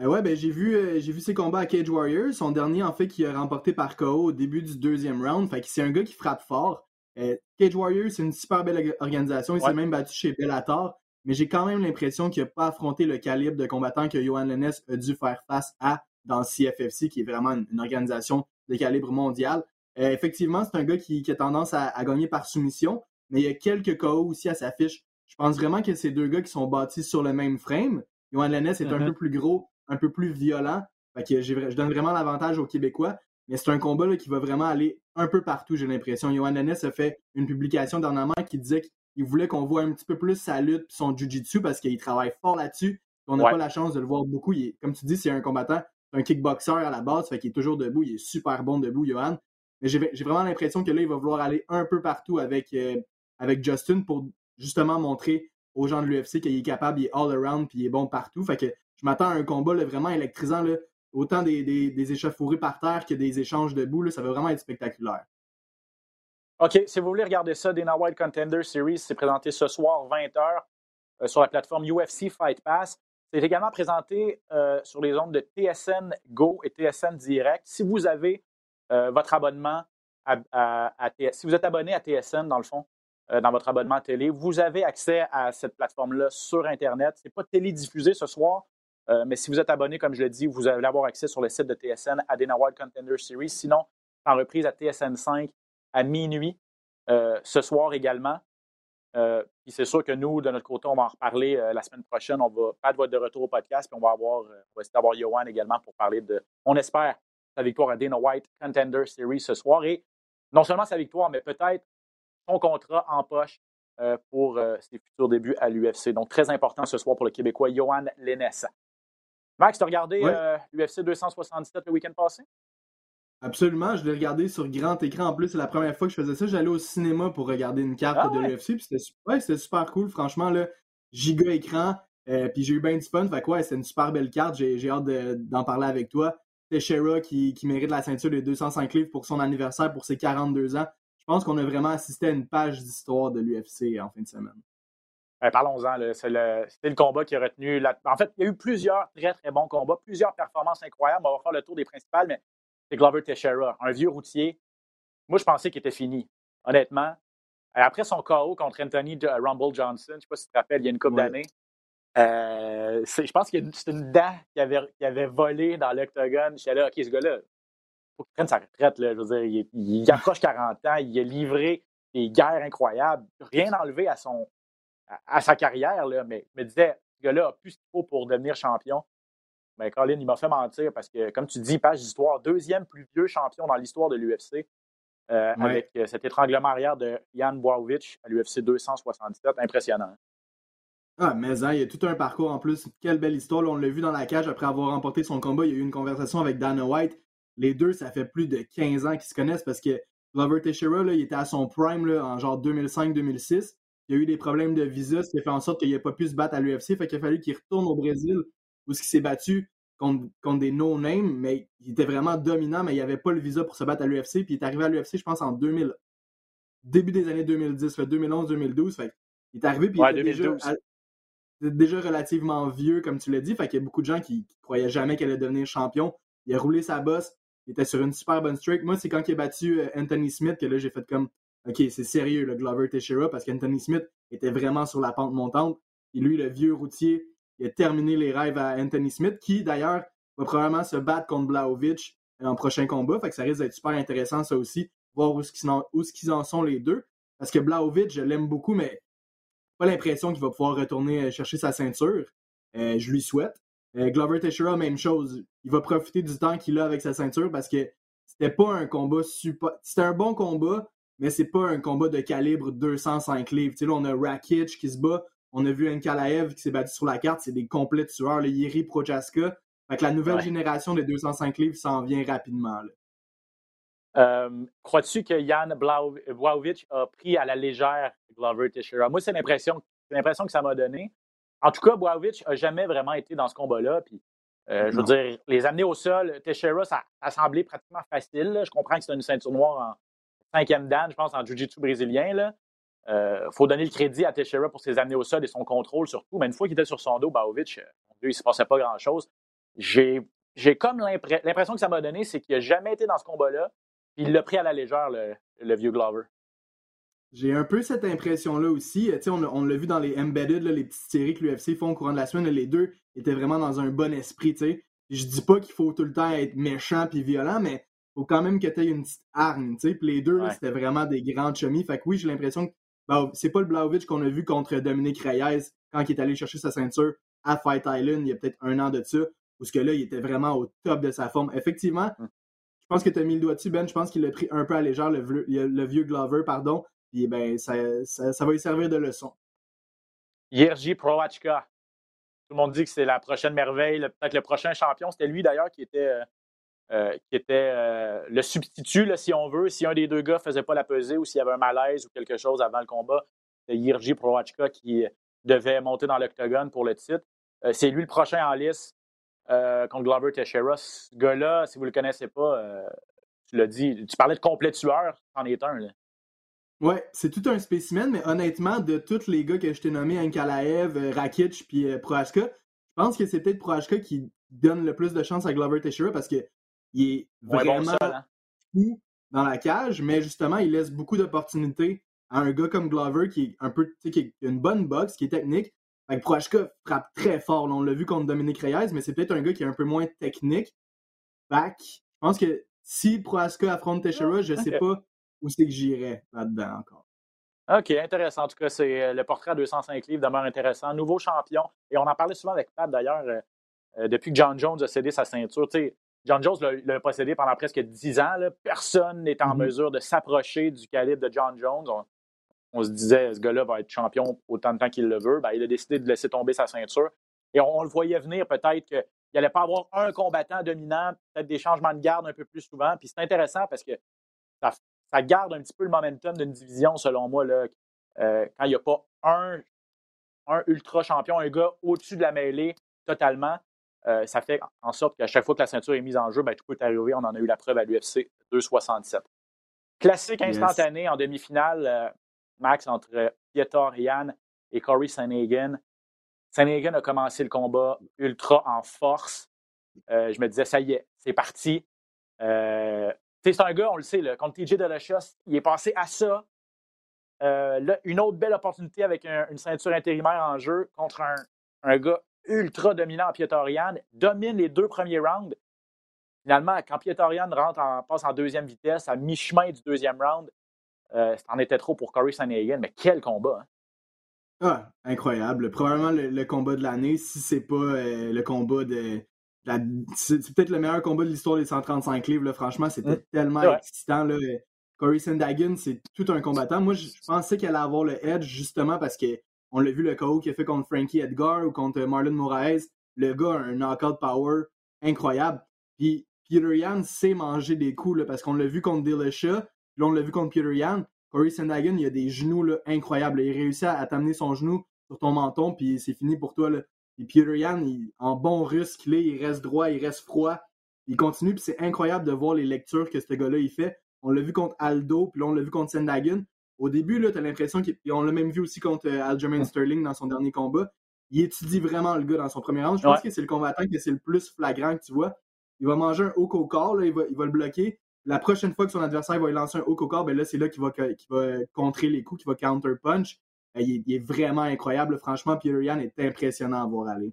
Euh, ouais, ben j'ai vu, euh, j'ai vu ses combats à Cage Warriors. Son dernier, en fait, qui a remporté par KO au début du deuxième round. Fait que c'est un gars qui frappe fort. Euh, Cage Warriors, c'est une super belle organisation. Il s'est même battu chez Bellator. Mais j'ai quand même l'impression qu'il n'a pas affronté le calibre de combattant que Johan Lennes a dû faire face à dans le CFFC, qui est vraiment une, organisation de calibre mondial. effectivement, c'est un gars qui, a tendance à, gagner par soumission. mais il y a quelques KO aussi à sa fiche. Je pense vraiment que ces deux gars qui sont bâtis sur le même frame. Johan Lennes est un Mhm. peu plus gros, un peu plus violent. Fait que je donne vraiment l'avantage aux Québécois. Mais c'est un combat là, qui va vraiment aller un peu partout, j'ai l'impression. Johan Lennes a fait une publication dernièrement qui disait qu'il voulait qu'on voit un petit peu plus sa lutte et son jiu-jitsu parce qu'il travaille fort là-dessus. On n'a Ouais. pas la chance de le voir beaucoup. Il est- comme tu dis, c'est un combattant, c'est un kickboxer à la base, fait qu'il est toujours debout. Il est super bon debout, Johan. Mais j'ai j'ai vraiment l'impression que là, il va vouloir aller un peu partout avec, euh, avec Justin pour justement montrer aux gens de l'UFC qu'il est capable, il est all around puis il est bon partout. Fait que je m'attends à un combat vraiment électrisant. Là. Autant des, des, par terre que des échanges debout. Là, ça va vraiment être spectaculaire. OK, si vous voulez regarder ça, Dana White Contender Series, c'est présenté ce soir 20h sur la plateforme UFC Fight Pass. C'est également présenté euh, sur les ondes de TSN Go et TSN Direct. Si vous avez euh, votre abonnement à, à- si vous êtes abonné à TSN, dans le fond, euh, dans votre abonnement télé, vous avez accès à cette plateforme-là sur Internet. Ce n'est pas télédiffusé ce soir, euh, mais si vous êtes abonné, comme je l'ai dit, vous allez avoir accès sur le site de TSN à Dana White Contender Series. Sinon, en reprise à TSN 5 à minuit euh, ce soir également. Euh, puis c'est sûr que nous, de notre côté, on va en reparler la semaine prochaine. On va être de retour au podcast, puis on va avoir, essayer d'avoir Johan également pour parler de, on espère, sa victoire à Dana White Contender Series ce soir. Et non seulement sa victoire, mais peut-être son contrat en poche pour ses futurs débuts à l'UFC. Donc très important ce soir pour le Québécois Johan Lennes. Max, tu as regardé Ouais. euh, l'UFC 277 le week-end passé? Absolument, je l'ai regardé sur grand écran. En plus, c'est la première fois que je faisais ça. J'allais au cinéma pour regarder une carte Ah de ouais? l'UFC. C'était ouais, super cool. Franchement, là, giga écran. euh, puis j'ai eu bien du fun. Fait c'est une super belle carte. J'ai hâte de- d'en parler avec toi. Teixeira qui, qui mérite la ceinture des 205 livres pour son anniversaire, pour ses 42 ans. Je pense qu'on a vraiment assisté à une page d'histoire de l'UFC en fin de semaine. Ben, Parlons-en. C'est le, c'était le combat qui a retenu. La... En fait, il y a eu plusieurs très, très bons combats, plusieurs performances incroyables. On va faire le tour des principales, mais c'est Glover Teixeira, un vieux routier. Moi, je pensais qu'il était fini, honnêtement. Euh, Après son KO contre Anthony Jo- Rumble Johnson, je ne sais pas si tu te rappelles, il y a une couple Ouais. d'années. euh, je pense que c'est une dent qui avait, qui avait volé dans l'octogone. J'étais là, OK, ce gars-là, faut qu'il prenne sa retraite. Là. Je veux dire, il, il approche 40 ans, il a livré des guerres incroyables. Rien enlevé à, son, à, à sa carrière, là, mais je me disais, ce gars-là a plus ce qu'il faut pour devenir champion. Mais Colin, il m'a fait mentir parce que, comme tu dis, page d'histoire, deuxième plus vieux champion dans l'histoire de l'UFC, euh, Ouais. avec euh, cet étranglement arrière de Jan Błachowicz à l'UFC 277. Impressionnant. Ah, mais hein, il y a tout un parcours en plus. Quelle belle histoire. Là, on l'a vu dans la cage après avoir remporté son combat. Il y a eu une conversation avec Dana White. Les deux, ça fait plus de 15 ans qu'ils se connaissent parce que Glover Teixeira, là, il était à son prime là, en genre 2005-2006. Il y a eu des problèmes de visa, ce qui a fait en sorte qu'il n'a pas pu se battre à l'UFC. Fait qu'il a fallu qu'il retourne au Brésil où il s'est battu contre, contre des no-names, mais il était vraiment dominant, mais il n'avait pas le visa pour se battre à l'UFC. Puis il est arrivé à l'UFC, je pense, en 2000, début des années 2010, 2011-2012. Fait qu'il est arrivé, puis Ouais, il était déjà 2012. à- c'est déjà relativement vieux, comme tu l'as dit. Fait qu'il y a beaucoup de gens qui, qui croyaient jamais qu'elle allait devenir champion. Il a roulé sa bosse. Il était sur une super bonne streak. Moi, c'est quand il a battu euh, Anthony Smith que là, j'ai fait comme OK, c'est sérieux, le Glover Teixeira, parce qu'Anthony Smith était vraiment sur la pente montante. Et lui, le vieux routier, il a terminé les rêves à Anthony Smith, qui d'ailleurs va probablement se battre contre Blaovic en prochain combat. Fait que ça risque d'être super intéressant, ça aussi, voir où est-ce qu'ils en, sont les deux. Parce que Blaovic, je l'aime beaucoup, mais pas l'impression qu'il va pouvoir retourner euh, chercher sa ceinture. Euh, je lui souhaite. Euh, Glover Teixeira, même chose. Il va profiter du temps qu'il a avec sa ceinture parce que c'était pas un combat super. C'était un bon combat, mais c'est pas un combat de calibre 205 livres. Tu sais, là, on a Rakic qui se bat. On a vu Nkalaev qui s'est battu sur la carte. C'est des complets tueurs. Le Yeri Prochaska. Fait que la nouvelle Ouais. génération des 205 livres s'en vient rapidement. Euh, Crois-tu que Jan Błachowicz a pris à la légère Glover Teixeira? Moi, c'est l'impression, que ça m'a donné. En tout cas, Błachowicz n'a jamais vraiment été dans ce combat-là. Euh, je veux dire, les amener au sol, Teixeira, ça a semblé pratiquement facile. là. Je comprends que c'est une ceinture noire en cinquième dan, je pense, en jiu-jitsu brésilien. Il faut donner le crédit à Teixeira pour ses amener au sol et son contrôle surtout. Mais une fois qu'il était sur son dos, Błachowicz, euh, il ne se passait pas grand-chose. J'ai comme l'impre- l'impression que ça m'a donné, c'est qu'il n'a jamais été dans ce combat-là. Il l'a pris à la légère, le, le vieux Glover. J'ai un peu cette impression-là aussi. Euh, on, on l'a vu dans les Embedded, là, les petites séries que l'UFC font au courant de la semaine. là, Les deux étaient vraiment dans un bon esprit. tu sais. Je dis pas qu'il faut tout le temps être méchant puis violent, mais faut quand même que tu aies une petite sais. Puis les deux, Ouais. c'était vraiment des grands chummies. Fait que oui, j'ai l'impression que Ben, c'est pas le Blaovic qu'on a vu contre Dominique Reyes quand il est allé chercher sa ceinture à Fight Island il y a peut-être un an de ça, où ce que là, il était vraiment au top de sa forme. Effectivement, mm. je pense que tu as mis le doigt dessus, Ben. Je pense qu'il l'a pris un peu à légère, le, le, vieux Glover, pardon. Puis ben, ça, ça, va lui servir de leçon. Yerji Proachka. Tout le monde dit que c'est la prochaine merveille, peut-être le prochain champion. C'était lui d'ailleurs qui était, euh, euh, qui était euh, le substitut, si on veut. Si un des deux gars ne faisait pas la pesée ou s'il y avait un malaise ou quelque chose avant le combat, c'était Yerji Proachka qui devait monter dans l'octogone pour le titre. c'est lui le prochain en lice contre Glover Teixeira. Ce gars-là, si vous ne le connaissez pas, tu l'as dit, tu parlais de complet tueur, c'en est un. Là. Ouais, c'est tout un spécimen, mais honnêtement, de tous les gars que je t'ai nommés, Ankalaev, euh, Rakic puis euh, Proashka, je pense que c'est peut-être Proashka qui donne le plus de chance à Glover Teixeira parce qu'il est vraiment hein. fou dans la cage, mais justement, il laisse beaucoup d'opportunités à un gars comme Glover qui est un peu, qui a une bonne boxe, qui est technique. Fait Proashka frappe très fort. on l'a vu contre Dominique Reyes, mais c'est peut-être un gars qui est un peu moins technique. Fait je pense que si Proashka affronte Teixeira, je sais pas où c'est que j'irais là-dedans encore? OK, intéressant. En tout cas, c'est euh, le portrait à 205 livres demeure intéressant. Nouveau champion. Et on en parlait souvent avec Pat d'ailleurs, euh, euh, depuis que John Jones a cédé sa ceinture. John Jones l'a possédé pendant presque 10 ans. Personne n'est en mm-hmm. mesure de s'approcher du calibre de John Jones. On, se disait, ce gars-là va être champion autant de temps qu'il le veut. Ben, il a décidé de laisser tomber sa ceinture. Et on, le voyait venir peut-être qu'il n'allait pas avoir un combattant dominant, peut-être des changements de garde un peu plus souvent. Puis c'est intéressant parce que ça, ça garde un petit peu le momentum d'une division, selon moi, là, euh, quand il n'y a pas un, un ultra champion, un gars au-dessus de la mêlée totalement. Euh, ça fait en sorte qu'à chaque fois que la ceinture est mise en jeu, ben, tout peut arriver. On en a eu la preuve à l'UFC 267. Classique instantané en demi-finale, euh, Max, entre Pietor Yan et Corey Sanhagen. Sanhagen a commencé le combat ultra en force. je me disais, ça y est, c'est parti c'est un gars, on le sait, là, contre TJ Delachos, il est passé à ça. Euh, une autre belle opportunité avec une ceinture intérimaire en jeu contre un, gars ultra dominant en Pietorian, domine les deux premiers rounds. Finalement, quand Pietorian rentre en, passe en deuxième vitesse, à mi-chemin du deuxième round, euh, en était trop pour Corey Sandhagen, mais quel combat! Hein? Ah, incroyable. Probablement le, combat de l'année, si c'est pas euh, le combat de, c'est peut-être le meilleur combat de l'histoire des 135 livres. Franchement, c'était mmh. tellement excitant. Là. Corey Sandagen, c'est tout un combattant. Moi, je pensais qu'elle allait avoir le edge justement parce qu'on l'a vu le KO qu'il a fait contre Frankie Edgar ou contre Marlon Moraes. Le gars a un knockout power incroyable. Puis Peter Yan sait manger des coups parce qu'on l'a vu contre Dillashaw. Là, on l'a vu contre Peter Yan. Corey Sandagen, il a des genoux incroyables. Il réussit à, t'amener son genou sur ton menton, puis c'est fini pour toi. Là. Et Peter Yan, en bon russe qu'il est, il reste droit, il reste froid. Il continue, puis c'est incroyable de voir les lectures que ce gars-là il fait. On l'a vu contre Aldo, puis là, on l'a vu contre Sendagen. Au début, là, t'as l'impression qu'il. On l'a même vu aussi contre euh, Aljamain Sterling dans son dernier combat. Il étudie vraiment le gars dans son premier round. Je pense que c'est le combattant que c'est le plus flagrant que tu vois. Il va manger un haut au corps, là, il, va, il va le bloquer. La prochaine fois que son adversaire va lui lancer un haut au corps, ben là, c'est là qu'il va, va contrer les coups, qu'il va counter punch. Euh, il est, vraiment incroyable. Franchement, Peter Yan est impressionnant à voir aller.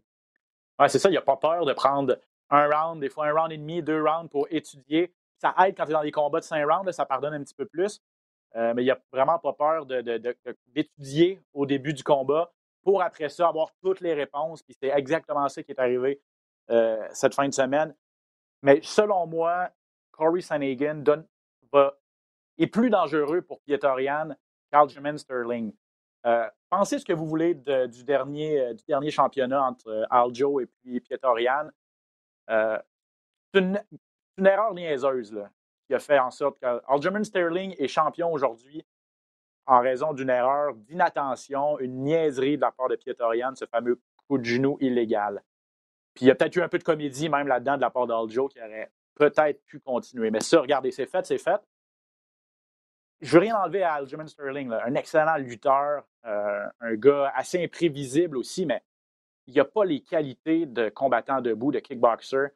Ouais, c'est ça. Il n'a pas peur de prendre un round, des fois un round et demi, deux rounds pour étudier. Ça aide quand tu es dans des combats de cinq rounds, ça pardonne un petit peu plus. Euh, mais il n'a vraiment pas peur d'étudier au début du combat pour après ça avoir toutes les réponses. Puis c'est exactement ça qui est arrivé euh, cette fin de semaine. Mais selon moi, Corey Sanhagen est plus dangereux pour Pietorian qu'Aljamain Sterling. Euh, pensez ce que vous voulez du, dernier, du dernier championnat entre Aljo et puis Pietorian. c'est une, erreur niaiseuse là, qui a fait en sorte que Sterling est champion aujourd'hui en raison d'une erreur d'inattention, une niaiserie de la part de Pietorian, ce fameux coup de genou illégal. Puis il y a peut-être eu un peu de comédie même là-dedans de la part d'Aljo qui aurait peut-être pu continuer. Mais ça, regardez, c'est fait, c'est fait je veux rien enlever à Aljamain Sterling, un excellent lutteur, euh, un gars assez imprévisible aussi, mais il n'y a pas les qualités de combattant debout, de kickboxer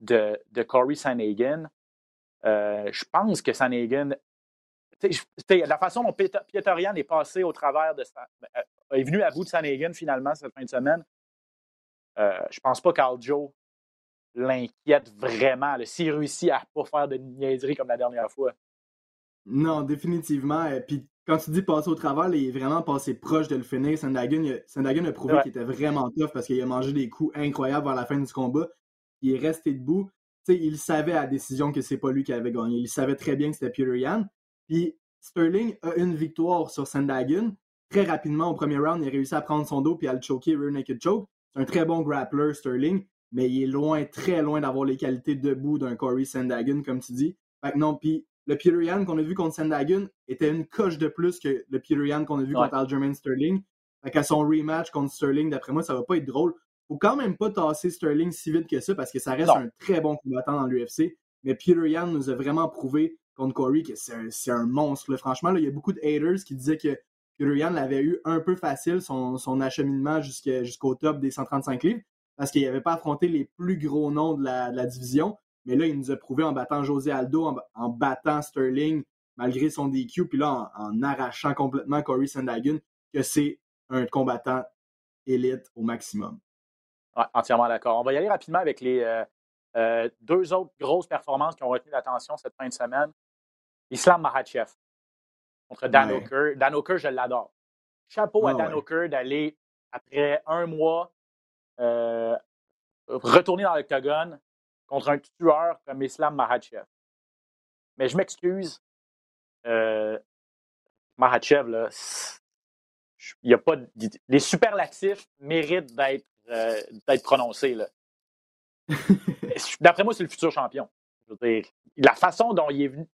de, de Corey Sanhagen. Euh, je pense que Sanhagen, la façon dont Pietorian est passé au travers de sa, euh, est venu à bout de Sanhagen finalement cette fin de semaine. Euh, je pense pas qu'Aljo l'inquiète vraiment. S'il réussit à pas faire de niaiserie comme la dernière fois. Non, définitivement. Et puis quand tu dis passer au travers, il est vraiment passé proche de le finir. Sandagun, Sandagun a prouvé qu'il était vraiment tough parce qu'il a mangé des coups incroyables vers la fin du combat. Il est resté debout. Il savait à la décision que c'est pas lui qui avait gagné. Il savait très bien que c'était Peter Yan. Puis Sterling a une victoire sur Sandagun. Très rapidement, au premier round, il a réussi à prendre son dos puis à le choker, rear naked choke. C'est un très bon grappler, Sterling, mais il est loin, très loin d'avoir les qualités debout d'un Corey Sandagun, comme tu dis. Fait que non, puis le Peter Yan qu'on a vu contre Sandagun était une coche de plus que le Peter Yan qu'on a vu contre Aljamain Sterling. Fait qu'à son rematch contre Sterling, d'après moi, ça va pas être drôle. Faut quand même pas tasser Sterling si vite que ça parce que ça reste un très bon combattant dans l'UFC. Mais Peter Yan nous a vraiment prouvé contre Corey que c'est un, monstre. Franchement, il y a beaucoup de haters qui disaient que Peter Yan l'avait eu un peu facile, son, son acheminement jusqu'au top des 135 livres, parce qu'il n'avait pas affronté les plus gros noms de la division. Mais là, il nous a prouvé en battant José Aldo, en, battant Sterling, malgré son DQ, puis là, en, arrachant complètement Corey Sandagun, que c'est un combattant élite au maximum. Entièrement d'accord. On va y aller rapidement avec les euh, euh, deux autres grosses performances qui ont retenu l'attention cette fin de semaine. Islam Mahachev contre Dan O'Kerr. Dan O'Kerr, je l'adore. Chapeau à Dan O'Kerr d'aller, après un mois, euh, retourner dans l'octogone, contre un tueur comme Islam Mahachev. Mais je m'excuse, Mahachev, là, il y a pas les superlatifs méritent d'être euh, d'être prononcés. D'après moi, c'est le futur champion. la façon dont il est venu,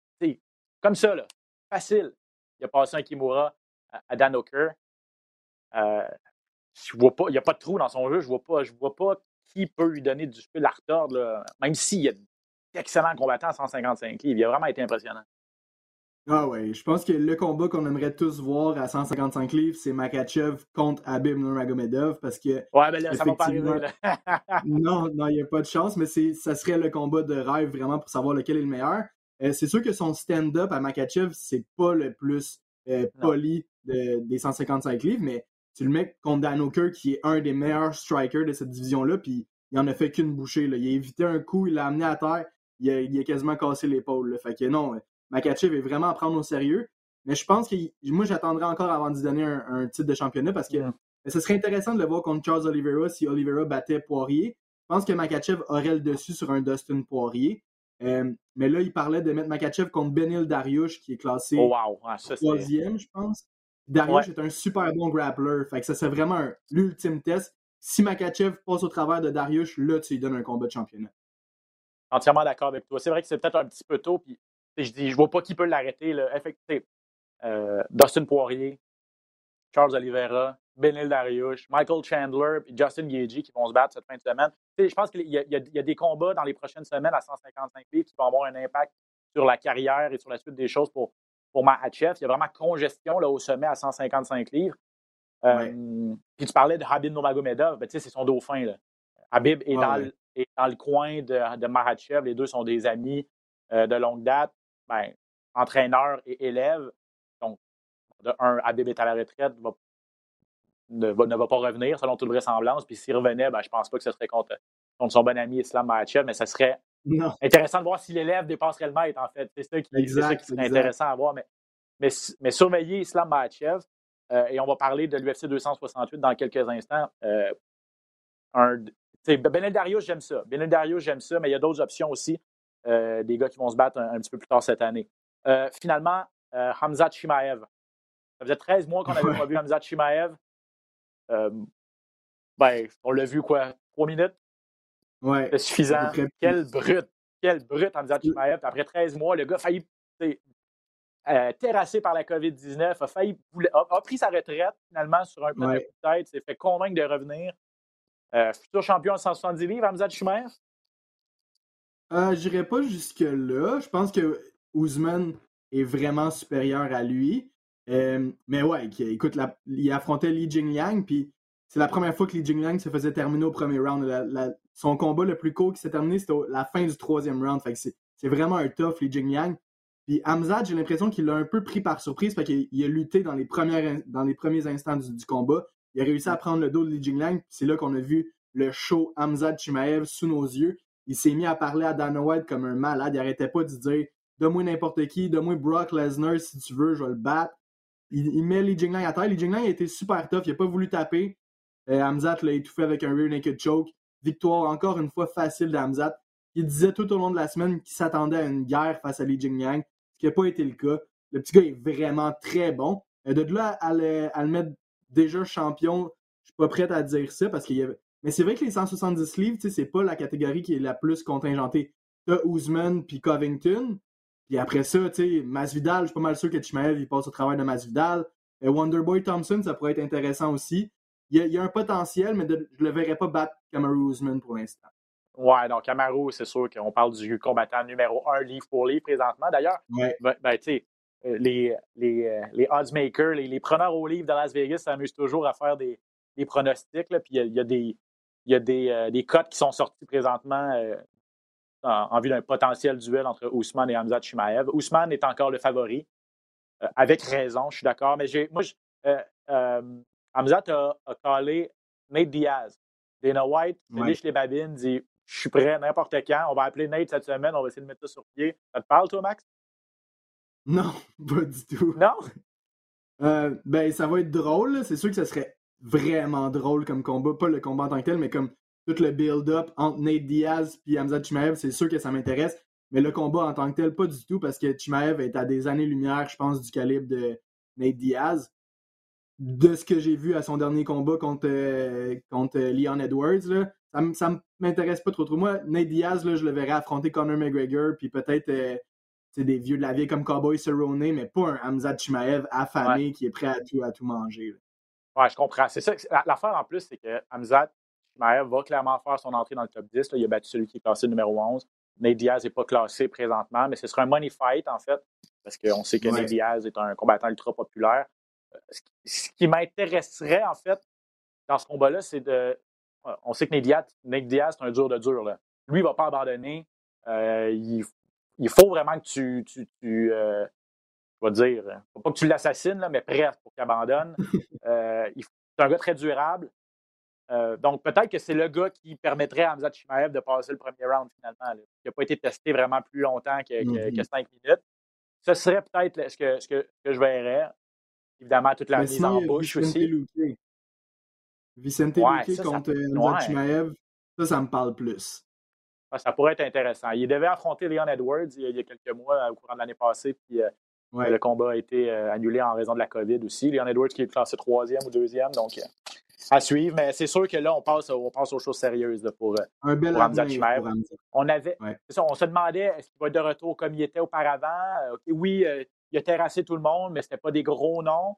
comme ça, là, facile. Il a passé un Kimura à, Dan O'Kerr. Euh, je vois pas, il n'y a pas de trou dans son jeu. Je vois pas, je vois pas qui peut lui donner du fil à retordre, même s'il y a d'excellents combattants à 155 livres. Il a vraiment été impressionnant. Ah ouais, je pense que le combat qu'on aimerait tous voir à 155 livres, c'est Makachev contre Abib Nurmagomedov parce que. Ouais, mais là, ça va pas arriver. non, non, il n'y a pas de chance, mais ça serait le combat de rêve vraiment pour savoir lequel est le meilleur. Euh, c'est sûr que son stand-up à Makachev, c'est pas le plus euh, poli des 155 livres, mais tu le mets contre Dan qui est un des meilleurs strikers de cette division-là, puis il en a fait qu'une bouchée. Là. Il a évité un coup, il l'a amené à terre, il a, a quasiment cassé l'épaule. Fait que non, Makachev est vraiment à prendre au sérieux. Mais je pense que moi, j'attendrai encore avant de donner un, titre de championnat parce que ce serait intéressant de le voir contre Charles Oliveira si Oliveira battait Poirier. Je pense que Makachev aurait le dessus sur un Dustin Poirier. Euh, mais là, il parlait de mettre Makachev contre Benil Dariush, qui est classé oh, wow. Ah, troisième, je pense. Darius est un super bon grappler. Fait que ça c'est vraiment l'ultime test. Si Makachev passe au travers de Darius, là, tu lui donnes un combat de championnat. Entièrement d'accord avec toi. C'est vrai que c'est peut-être un petit peu tôt. Puis, je dis, je vois pas qui peut l'arrêter. Effectivement, euh, Dustin Poirier, Charles Oliveira, Benil Darius, Michael Chandler et Justin Gagey qui vont se battre cette fin de semaine. je pense qu'il y, a des combats dans les prochaines semaines à 155 livres qui vont avoir un impact sur la carrière et sur la suite des choses pour, pour Mahachev. Il y a vraiment congestion là, au sommet à 155 livres. Euh, puis tu parlais de Habib Nomagomedov, ben, c'est son dauphin. Là. Habib est, dans le, dans, le coin de, de Mahachev. Les deux sont des amis euh, de longue date, ben, entraîneur et élève. Donc, de un, Habib est à la retraite, ne, va, pas revenir selon toute vraisemblance. Puis s'il revenait, ben, je pense pas que ce serait contre, contre son bon ami Islam Mahachev, mais ce serait Intéressant de voir si l'élève dépasserait le maître, en fait. C'est ça qui, serait intéressant à voir. Mais, mais, mais surveiller Islam Mahachev, euh, et on va parler de l'UFC 268 dans quelques instants. Euh, un, Benel Darius, j'aime ça. Benel Darius, j'aime ça, mais il y a d'autres options aussi. Euh, des gars qui vont se battre un, petit peu plus tard cette année. finalement, Hamzat Shimaev. Ça faisait 13 mois qu'on n'avait pas vu Hamzat Shimaev. ben, on l'a vu quoi? Trois minutes? Ouais. C'est suffisant. Quel brut. Quel brut disant Chimaev. Après 13 mois, le gars a failli euh, terrassé par la COVID-19, a failli a, pris sa retraite finalement sur un peu de tête, s'est fait convaincre de revenir. Euh, futur champion à 170 livres, Hamzat Chimaev? Euh, Je n'irai pas jusque-là. Je pense que Ousmane est vraiment supérieur à lui. Euh, mais ouais, écoute, il affrontait Li Jingliang, puis c'est la première fois que Li Jingliang se faisait terminer au premier round. son combat le plus court qui s'est terminé, c'était la fin du troisième round. c'est vraiment un tough, Li Jingliang. Puis Hamzat, j'ai l'impression qu'il l'a un peu pris par surprise parce qu'il a lutté dans les, premières, dans les premiers instants du, combat. Il a réussi à prendre le dos de Li Jingliang. C'est là qu'on a vu le show Hamzat Chimaev sous nos yeux. Il s'est mis à parler à Dana White comme un malade. Il arrêtait pas de dire Donne-moi n'importe qui, donne-moi Brock Lesnar si tu veux, je vais le battre. il, met Li Jinglang à terre. Li Jinglang a été super tough, il n'a pas voulu taper. Euh, Hamzat l'a étouffé avec un rear naked choke. Victoire encore une fois facile d'Hamzat. Il disait tout au long de la semaine qu'il s'attendait à une guerre face à Li Jingliang, ce qui n'a pas été le cas. Le petit gars est vraiment très bon. Euh, de là à le, mettre déjà champion, je suis pas prêt à dire ça parce qu'il avait... Mais c'est vrai que les 170 livres, c'est pas la catégorie qui est la plus contingentée. T'as Ousmane puis Covington. Puis après ça, tu sais, Masvidal, je suis pas mal sûr que Chimaev, il passe au travail de Masvidal. Et Wonderboy Thompson, ça pourrait être intéressant aussi. Il y a, un potentiel, mais je ne le verrais pas battre Kamaru Ousmane pour l'instant. Ouais, donc Kamaru, c'est sûr qu'on parle du combattant numéro un livre pour livre présentement. D'ailleurs, ben, ben, tu sais, euh, les, les, euh, les oddsmakers, les, les, preneurs au livre de Las Vegas s'amusent toujours à faire des, des pronostics. Là, puis il y, a, des, il y a des, euh, des cotes qui sont sortis présentement en, vue d'un potentiel duel entre Ousmane et Hamzat Chimaev. Ousmane est encore le favori, avec raison, je suis d'accord. Mais j'ai, moi, Hamzat a, a callé Nate Diaz. Dana White, Félix les babines, dit Je suis prêt n'importe quand. On va appeler Nate cette semaine, on va essayer de mettre ça sur pied. Ça te parle, toi, Max? Non, pas du tout. Non? Euh, ben, ça va être drôle. C'est sûr que ça serait vraiment drôle comme combat. Pas le combat en tant que tel, mais comme tout le build-up entre Nate Diaz et Hamza Chimaev, c'est sûr que ça m'intéresse. Mais le combat en tant que tel, pas du tout, parce que Chimaev est à des années-lumière, je pense, du calibre de Nate Diaz. De ce que j'ai vu à son dernier combat contre, euh, contre Leon Edwards, là, ça, ne m'intéresse pas trop trop. Moi, Nate Diaz, là, je le verrais affronter Conor McGregor, puis peut-être euh, c'est des vieux de la vie comme Cowboy Cerrone, mais pas un Hamza Chimaev affamé qui est prêt à tout, à tout manger. Ouais, je comprends. C'est ça. L'affaire en plus, c'est que Hamza Chimaev va clairement faire son entrée dans le top 10. Il a battu celui qui est classé numéro 11. Nate Diaz n'est pas classé présentement, mais ce sera un money fight, en fait, parce qu'on sait que Nate Diaz est un combattant ultra populaire. Euh, ce qui m'intéresserait, en fait, dans ce combat-là, c'est de. On sait que Nate Diaz, Nate Diaz c'est un dur de dur. Là. Lui, il ne va pas abandonner. Euh, il il faut vraiment que tu, tu, tu euh, je vais dire, faut pas que tu l'assassines, mais presque pour qu'il abandonne. Euh, c'est un gars très durable. Euh, donc, peut-être que c'est le gars qui permettrait à Hamza Chimaev de passer le premier round finalement, qui n'a pas été testé vraiment plus longtemps que, que, 5 mm-hmm. minutes. Ce serait peut-être ce que, ce, que, je verrais. Évidemment, toute la mise en bouche aussi. Vicente Luque contre Hamza Chimaev, ça, ça me parle plus. Ah, ça pourrait être intéressant. Il devait affronter Leon Edwards il y a, quelques mois, au courant de l'année passée, puis euh, le combat a été euh, annulé en raison de la COVID aussi. Leon Edwards qui est classé troisième ou deuxième, donc euh, à suivre. Mais c'est sûr que là, on passe, on passe aux choses sérieuses pour, Un bel pour On, avait, on se demandait est-ce qu'il va être de retour comme il était auparavant? oui, il a terrassé tout le monde, mais ce n'était pas des gros noms.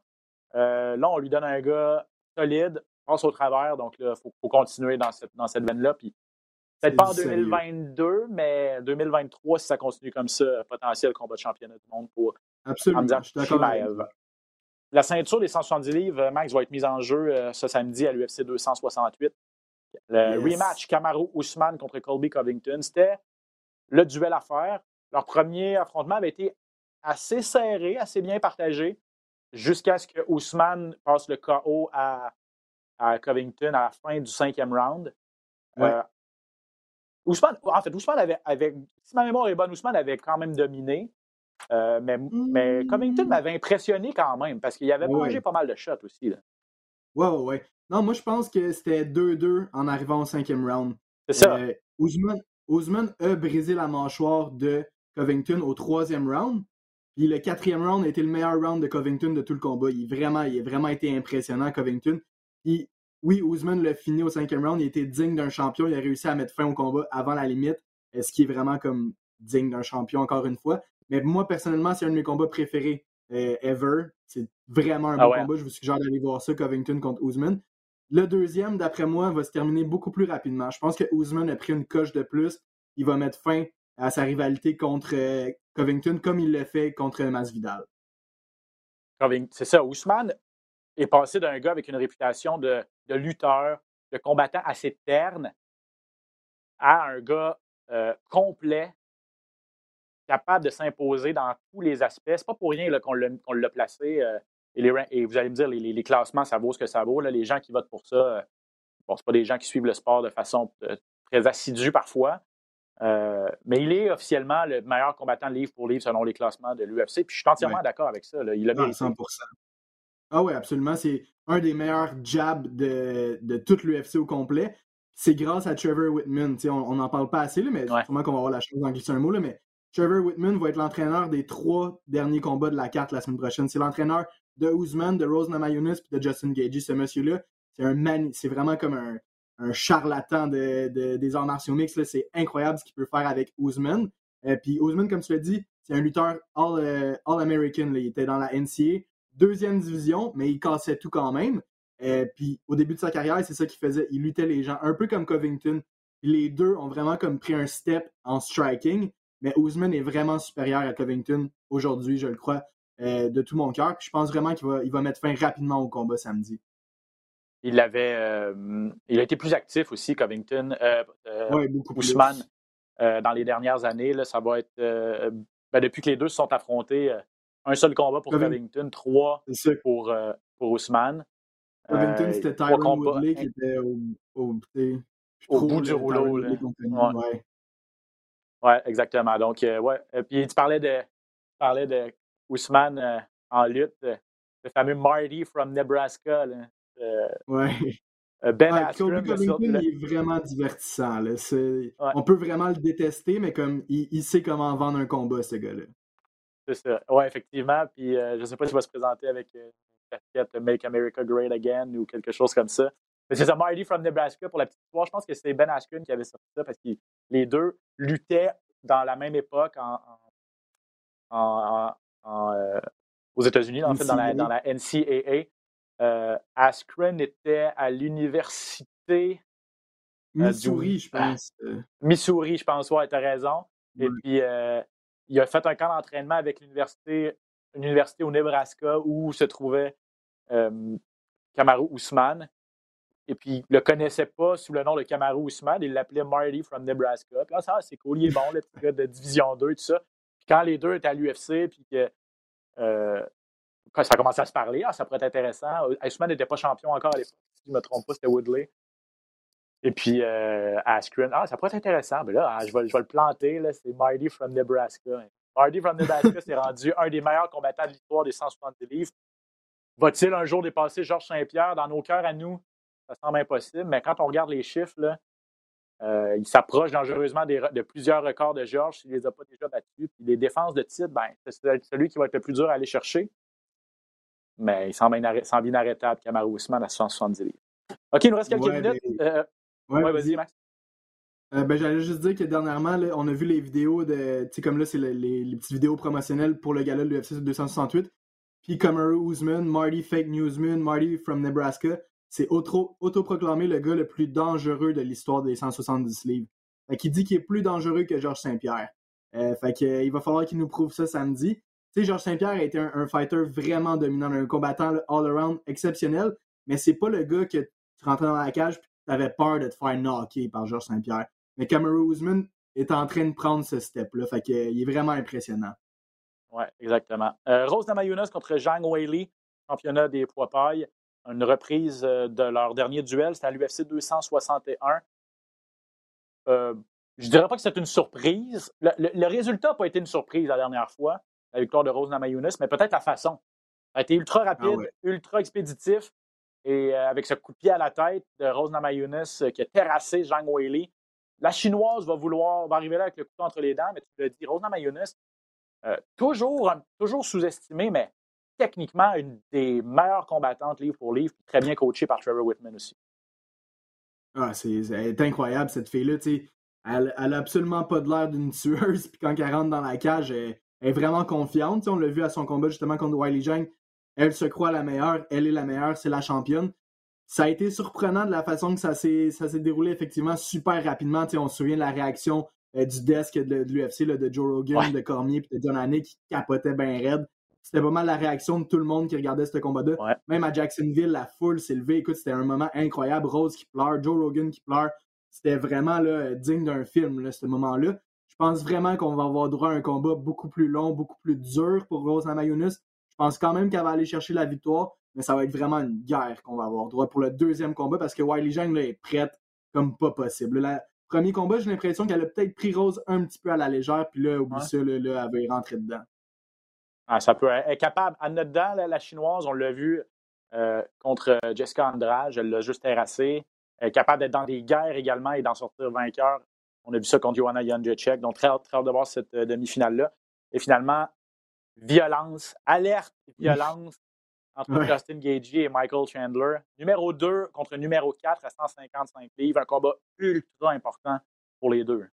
là, on lui donne un gars solide, passe au travers, donc il faut, continuer dans cette, dans cette veine-là. Peut-être pas en 2022, mais 2023, si ça continue comme ça, potentiel combat de championnat du monde pour Absolument, je La ceinture des 170 livres, Max, va être mise en jeu euh, ce samedi à l'UFC 268. Le rematch Kamaru Ousmane contre Colby Covington, c'était le duel à faire. Leur premier affrontement avait été assez serré, assez bien partagé, jusqu'à ce que Ousmane passe le KO à, Covington à la fin du cinquième round. Euh, Ousmane, en fait, Ousmane avait, avait, si ma mémoire est bonne, Ousmane avait quand même dominé. Euh, mais, mais Covington mmh. m'avait impressionné quand même parce qu'il avait mangé pas mal de shots aussi. Là. Ouais, ouais, ouais. Non, moi, je pense que c'était 2-2 en arrivant au cinquième round. C'est ça. Euh, Ousmane, a brisé la mâchoire de Covington au troisième round. Puis le quatrième round a été le meilleur round de Covington de tout le combat. Il, vraiment, il a vraiment été impressionnant, Covington. Puis oui, Ousmane l'a fini au cinquième round, il était digne d'un champion, il a réussi à mettre fin au combat avant la limite, ce qui est vraiment comme digne d'un champion encore une fois. Mais moi, personnellement, c'est un de mes combats préférés euh, ever. C'est vraiment un ah bon combat. Je vous suggère d'aller voir ça, Covington contre Ousmane. Le deuxième, d'après moi, va se terminer beaucoup plus rapidement. Je pense que Ousmane a pris une coche de plus. Il va mettre fin à sa rivalité contre euh, Covington comme il l'a fait contre Masvidal. C'est ça. Ousmane est passé d'un gars avec une réputation de, lutteur, de combattant assez terne, à un gars euh, complet, capable de s'imposer dans tous les aspects. C'est pas pour rien qu'on l'a placé. Euh, et, vous allez me dire, les, classements, ça vaut ce que ça vaut. les gens qui votent pour ça, euh, bon, ce pas des gens qui suivent le sport de façon très assidue parfois. mais il est officiellement le meilleur combattant livre pour livre selon les classements de l'UFC. Puis je suis entièrement d'accord avec ça. Il a 100%. Ah oui, absolument. C'est un des meilleurs jabs de, de toute l'UFC au complet. C'est grâce à Trevor Whitman. on n'en parle pas assez, là, mais sûrement qu'on va avoir la chance d'en glisser un mot. Là, mais Trevor Whitman va être l'entraîneur des trois derniers combats de la carte la semaine prochaine. C'est l'entraîneur de Ousmane, de Rose Namajunas et de Justin Gagey. Ce monsieur-là, c'est vraiment comme un, charlatan de, des arts martiaux mixtes. C'est incroyable ce qu'il peut faire avec Ousmane. Euh, puis Ousmane, comme tu l'as dit, c'est un lutteur euh, All-American. il était dans la NCA, deuxième division, mais il cassait tout quand même. Euh, puis au début de sa carrière, c'est ça qu'il faisait. Il luttait les gens, un peu comme Covington. Les deux ont vraiment comme pris un step en striking. Mais Ousmane est vraiment supérieur à Covington aujourd'hui, je le crois, euh, de tout mon cœur. Je pense vraiment qu'il va, il va mettre fin rapidement au combat samedi. Il avait, euh, il a été plus actif aussi, Covington. Euh, oui, beaucoup Ousmane, dans les dernières années, là, ça va être ben, depuis que les deux se sont affrontés, un seul combat pour Covington, trois pour, pour Ousmane. Covington, c'était Tyron Woodley qui était au, au, au bout du rouleau. Ouais. Oui, exactement. Donc, euh, ouais. Euh, puis tu parlais de, tu parlais de Ousmane euh, en lutte, le fameux Marty from Nebraska. Là. ouais. Ben ouais, il est vraiment divertissant. Là. On peut vraiment le détester, mais comme il, sait comment vendre un combat, ce gars-là. C'est ça. Oui, effectivement. Puis je ne sais pas s'il va se présenter avec une casquette Make America Great Again ou quelque chose comme ça. Mais c'est ça, Marty from Nebraska, pour la petite histoire, je pense que c'est Ben Askren qui avait sorti ça parce que les deux luttaient dans la même époque en, euh, aux États-Unis, en fait, dans la, dans la NCAA. Euh, Askren était à l'université. Euh, Missouri, je pense. Missouri, je pense, ouais, as raison. Et puis, il a fait un camp d'entraînement avec l'université, une université au Nebraska où se trouvait Kamaru Ousmane et puis il le connaissait pas sous le nom de Kamaru Usman, il l'appelait Marty from Nebraska. Puis là, ça, c'est cool, il est bon, le petit gars de Division 2, tout ça. Puis quand les deux étaient à l'UFC, puis que euh, quand ça a commencé à se parler, ah, ça pourrait être intéressant. Usman n'était pas champion encore à l'époque, si je ne me trompe pas, c'était Woodley. Et puis euh, ah, ça pourrait être intéressant. Mais là, ah, je, vais, je vais le planter, là, c'est Marty from Nebraska. Marty from Nebraska s'est rendu un des meilleurs combattants de l'histoire des 170 livres. Va-t-il un jour dépasser Georges Saint-Pierre dans nos cœurs à nous? Ça semble impossible, mais quand on regarde les chiffres, euh, il s'approche dangereusement de plusieurs records de Georges s'il ne les a pas déjà battus. Puis les défenses de titre, ben, c'est celui qui va être le plus dur à aller chercher. Mais il semble, inarrêtable, Kamaru Ousmane à 170 livres. OK, il nous reste quelques minutes. Euh, ouais, vas-y, Max. Euh, ben, J'allais juste dire que dernièrement, on a vu les vidéos de. Tu sais, comme là, c'est les, petites vidéos promotionnelles pour le gala de l'UFC 268. Puis Kamaru Usman, Marty Fake Newsman, Marty from Nebraska c'est autoproclamé le gars le plus dangereux de l'histoire des 170 livres. Fait qu'il dit qu'il est plus dangereux que Georges Saint-Pierre. Euh, fait qu'il euh, va falloir qu'il nous prouve ça samedi. Tu sais, Georges Saint-Pierre a été un, fighter vraiment dominant, un combattant all-around exceptionnel, mais c'est pas le gars que tu rentrais dans la cage et tu avais peur de te faire knocker par Georges Saint-Pierre. Mais Cameron Usman est en train de prendre ce step-là. Fait qu'il est vraiment impressionnant. Oui, exactement. Euh, Rose Namajunas contre Zhang Weili, championnat des poids pailles une reprise euh, de leur dernier duel. C'était à l'UFC 261. Euh, je ne dirais pas que c'est une surprise. Le, résultat n'a pas été une surprise la dernière fois, la victoire de Rose Namajunas, mais peut-être la façon. Ça a été ultra ah rapide, ultra expéditif. Et euh, avec ce coup de pied à la tête de Rose Namajunas qui a terrassé Zhang Weili, la Chinoise va vouloir, va arriver là avec le couteau entre les dents, mais tu l'as dit, Rose Namajunas, toujours, toujours sous-estimée, mais techniquement une des meilleures combattantes livre pour livre, très bien coachée par Trevor Whitman aussi. Ah, c'est incroyable cette fille-là. Elle, elle a absolument pas de l'air d'une tueuse, puis quand elle rentre dans la cage, elle, est vraiment confiante. on l'a vu à son combat justement contre Wiley Jang. Elle se croit la meilleure, elle est la meilleure, c'est la championne. Ça a été surprenant de la façon que ça s'est déroulé effectivement super rapidement. on se souvient de la réaction euh, du desk de, l'UFC, de Joe Rogan, de Cormier et de John Haney qui capotait bien raide. C'était pas mal la réaction de tout le monde qui regardait ce combat-là. Même à Jacksonville, la foule s'est levée. Écoute, c'était un moment incroyable. Rose qui pleure, Joe Rogan qui pleure. C'était vraiment là, digne d'un film, là, ce moment-là. Je pense vraiment qu'on va avoir droit à un combat beaucoup plus long, beaucoup plus dur pour Rose Namajunas. Je pense quand même qu'elle va aller chercher la victoire, mais ça va être vraiment une guerre qu'on va avoir droit pour le deuxième combat parce que Wiley Zhang est prête comme pas possible. Le premier combat, j'ai l'impression qu'elle a peut-être pris Rose un petit peu à la légère, puis là, au bout ça, là, elle va y rentrer dedans. Ah, ça peut être capable. En dedans, la chinoise, on l'a vu euh, contre Jessica Andrade. Elle l'a juste terrassé. Elle est capable d'être dans des guerres également et d'en sortir vainqueur. On a vu ça contre Joanna Jędrzejczyk. Donc, très hâte, très hâte de voir cette demi-finale-là. Et finalement, violence, alerte, violence entre Ouais. Justin Gagey et Michael Chandler. Numéro 2 contre numéro 4 à 155 livres. Un combat ultra important pour les deux.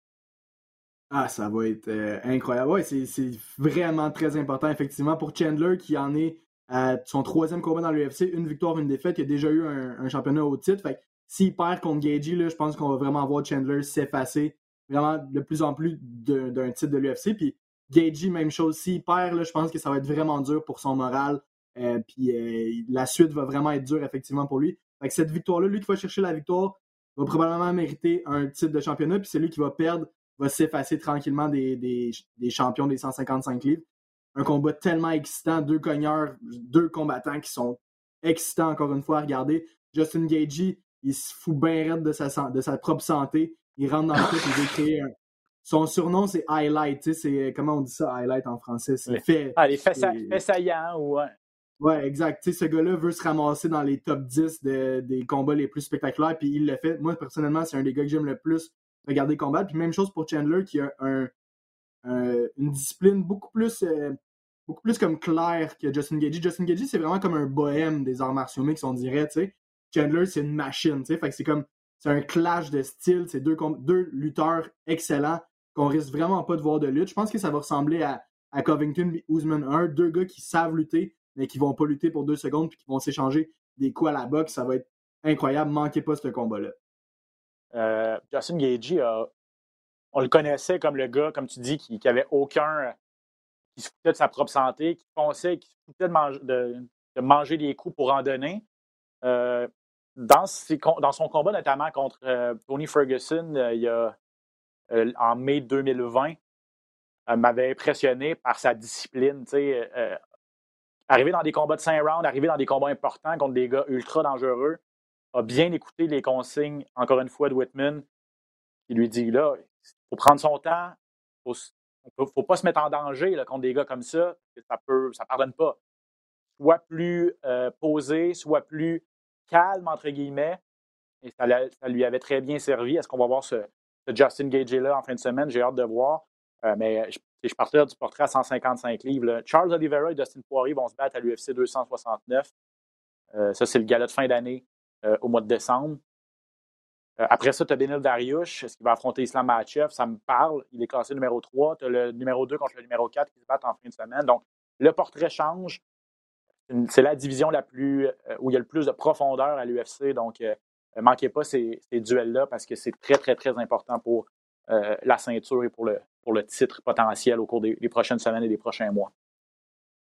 Ah, ça va être euh, incroyable. Ouais, c'est c'est vraiment très important, effectivement, pour Chandler, qui en est à son troisième combat dans l'UFC, une victoire, une défaite. Il a déjà eu un, championnat au titre. Fait s'il perd contre Gagey, là, je pense qu'on va vraiment voir Chandler s'effacer vraiment de plus en plus d'un titre de l'UFC. Puis Gagey, même chose. S'il perd, je pense que ça va être vraiment dur pour son moral. Euh, puis euh, la suite va vraiment être dure, effectivement, pour lui. Fait que cette victoire-là, lui qui va chercher la victoire, va probablement mériter un titre de championnat. Puis celui qui va perdre va s'effacer tranquillement des, des, des champions des 155 livres. Un combat tellement excitant, deux cogneurs, deux combattants qui sont excitants encore une fois à regarder. Justin Gagey, il se fout bien raide de sa, de sa propre santé. Il rentre dans le truc, il veut créer un... Son surnom, c'est Highlight. C'est, comment on dit ça, Highlight en français? C'est fait. Ah, les faits saillants ou. ouais. Ouais, exact. Ce gars-là veut se ramasser dans les top 10 de- des combats les plus spectaculaires, puis il le fait. Moi, personnellement, c'est un des gars que j'aime le plus regarder combattre. Puis même chose pour Chandler, qui a un- une discipline beaucoup plus, euh, beaucoup plus comme claire que Justin Gagey. Justin Gagey, c'est vraiment comme un bohème des arts martiaux mixtes, on dirait. Chandler, c'est une machine. Fait que c'est comme, c'est un clash de style. C'est deux, lutteurs excellents qu'on risque vraiment pas de voir de lutte. Je pense que ça va ressembler à, à Covington et Usman 1. Deux gars qui savent lutter, mais qui vont pas lutter pour deux secondes puis qui vont s'échanger des coups à la boxe. Ça va être incroyable. Manquez pas ce combat-là. Euh, Justin Gagey, on le connaissait comme le gars, comme tu dis, qui, qui avait aucun. qui se foutait de sa propre santé, qui pensait, qui se foutait de, mange- de- de manger des coups pour en donner. Euh, dans, son combat, notamment contre euh, Tony Ferguson, euh, euh, en mai 2020, euh, m'avait impressionné par sa discipline. euh, arriver dans des combats de 5 rounds, arriver dans des combats importants contre des gars ultra dangereux, a bien écouté les consignes, encore une fois, de Whitman, qui lui dit là, il faut prendre son temps, il ne faut, pas se mettre en danger là, contre des gars comme ça, ça peut, ça pardonne pas. Soit plus euh, posé, soit plus calme, entre guillemets, et ça, lui avait très bien servi. Est-ce qu'on va voir ce, Justin Gagey-là en fin de semaine? J'ai hâte de voir. Euh, mais je, je partais du portrait à 155 livres. Charles Oliveira et Dustin Poirier vont se battre à l'UFC 269. Euh, ça, c'est le gala de fin d'année euh, au mois de décembre. Euh, après ça, tu as Benil Dariush, est-ce qu'il va affronter Islam Makhachev? Ça me parle. Il est classé numéro 3. Tu as le numéro 2 contre le numéro 4 qui se battent en fin de semaine. Donc, le portrait change. C'est la division la plus euh, où il y a le plus de profondeur à l'UFC. Donc, euh, manquez pas ces, duels-là parce que c'est très, très, très important pour la ceinture et pour le, pour le titre potentiel au cours des, des prochaines semaines et des prochains mois.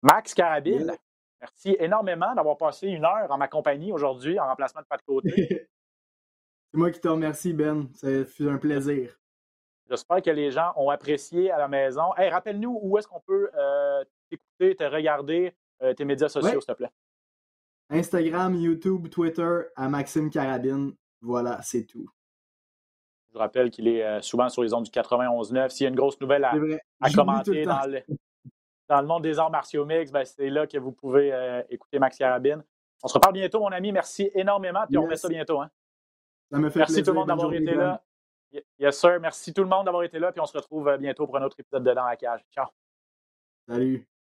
Max Carabine. Merci énormément d'avoir passé une heure en ma compagnie aujourd'hui en remplacement de Pat Côté. C'est moi qui te remercie, Ben. Ça fut un plaisir. J'espère que les gens ont apprécié à la maison. Hey, rappelle-nous où est-ce qu'on peut euh, t'écouter, te regarder, euh, tes médias sociaux, Ouais. s'il te plaît. Instagram, YouTube, Twitter, à Maxime Carabine. Voilà, c'est tout. Je vous rappelle qu'il est euh, souvent sur les ondes du 91.9. S'il y a une grosse nouvelle à, à commenter dans le, dans le monde des arts martiaux mix, ben, c'est là que vous pouvez euh, écouter Max Carabine. On se reparle bientôt, mon ami. Merci énormément. Puis on remet ça bientôt. Hein. Ça me fait Merci plaisir. tout le monde d'avoir été là. Yes, sir. Merci tout le monde d'avoir été là. Puis on se retrouve euh, bientôt pour un autre épisode de Dans la cage. Ciao. Salut.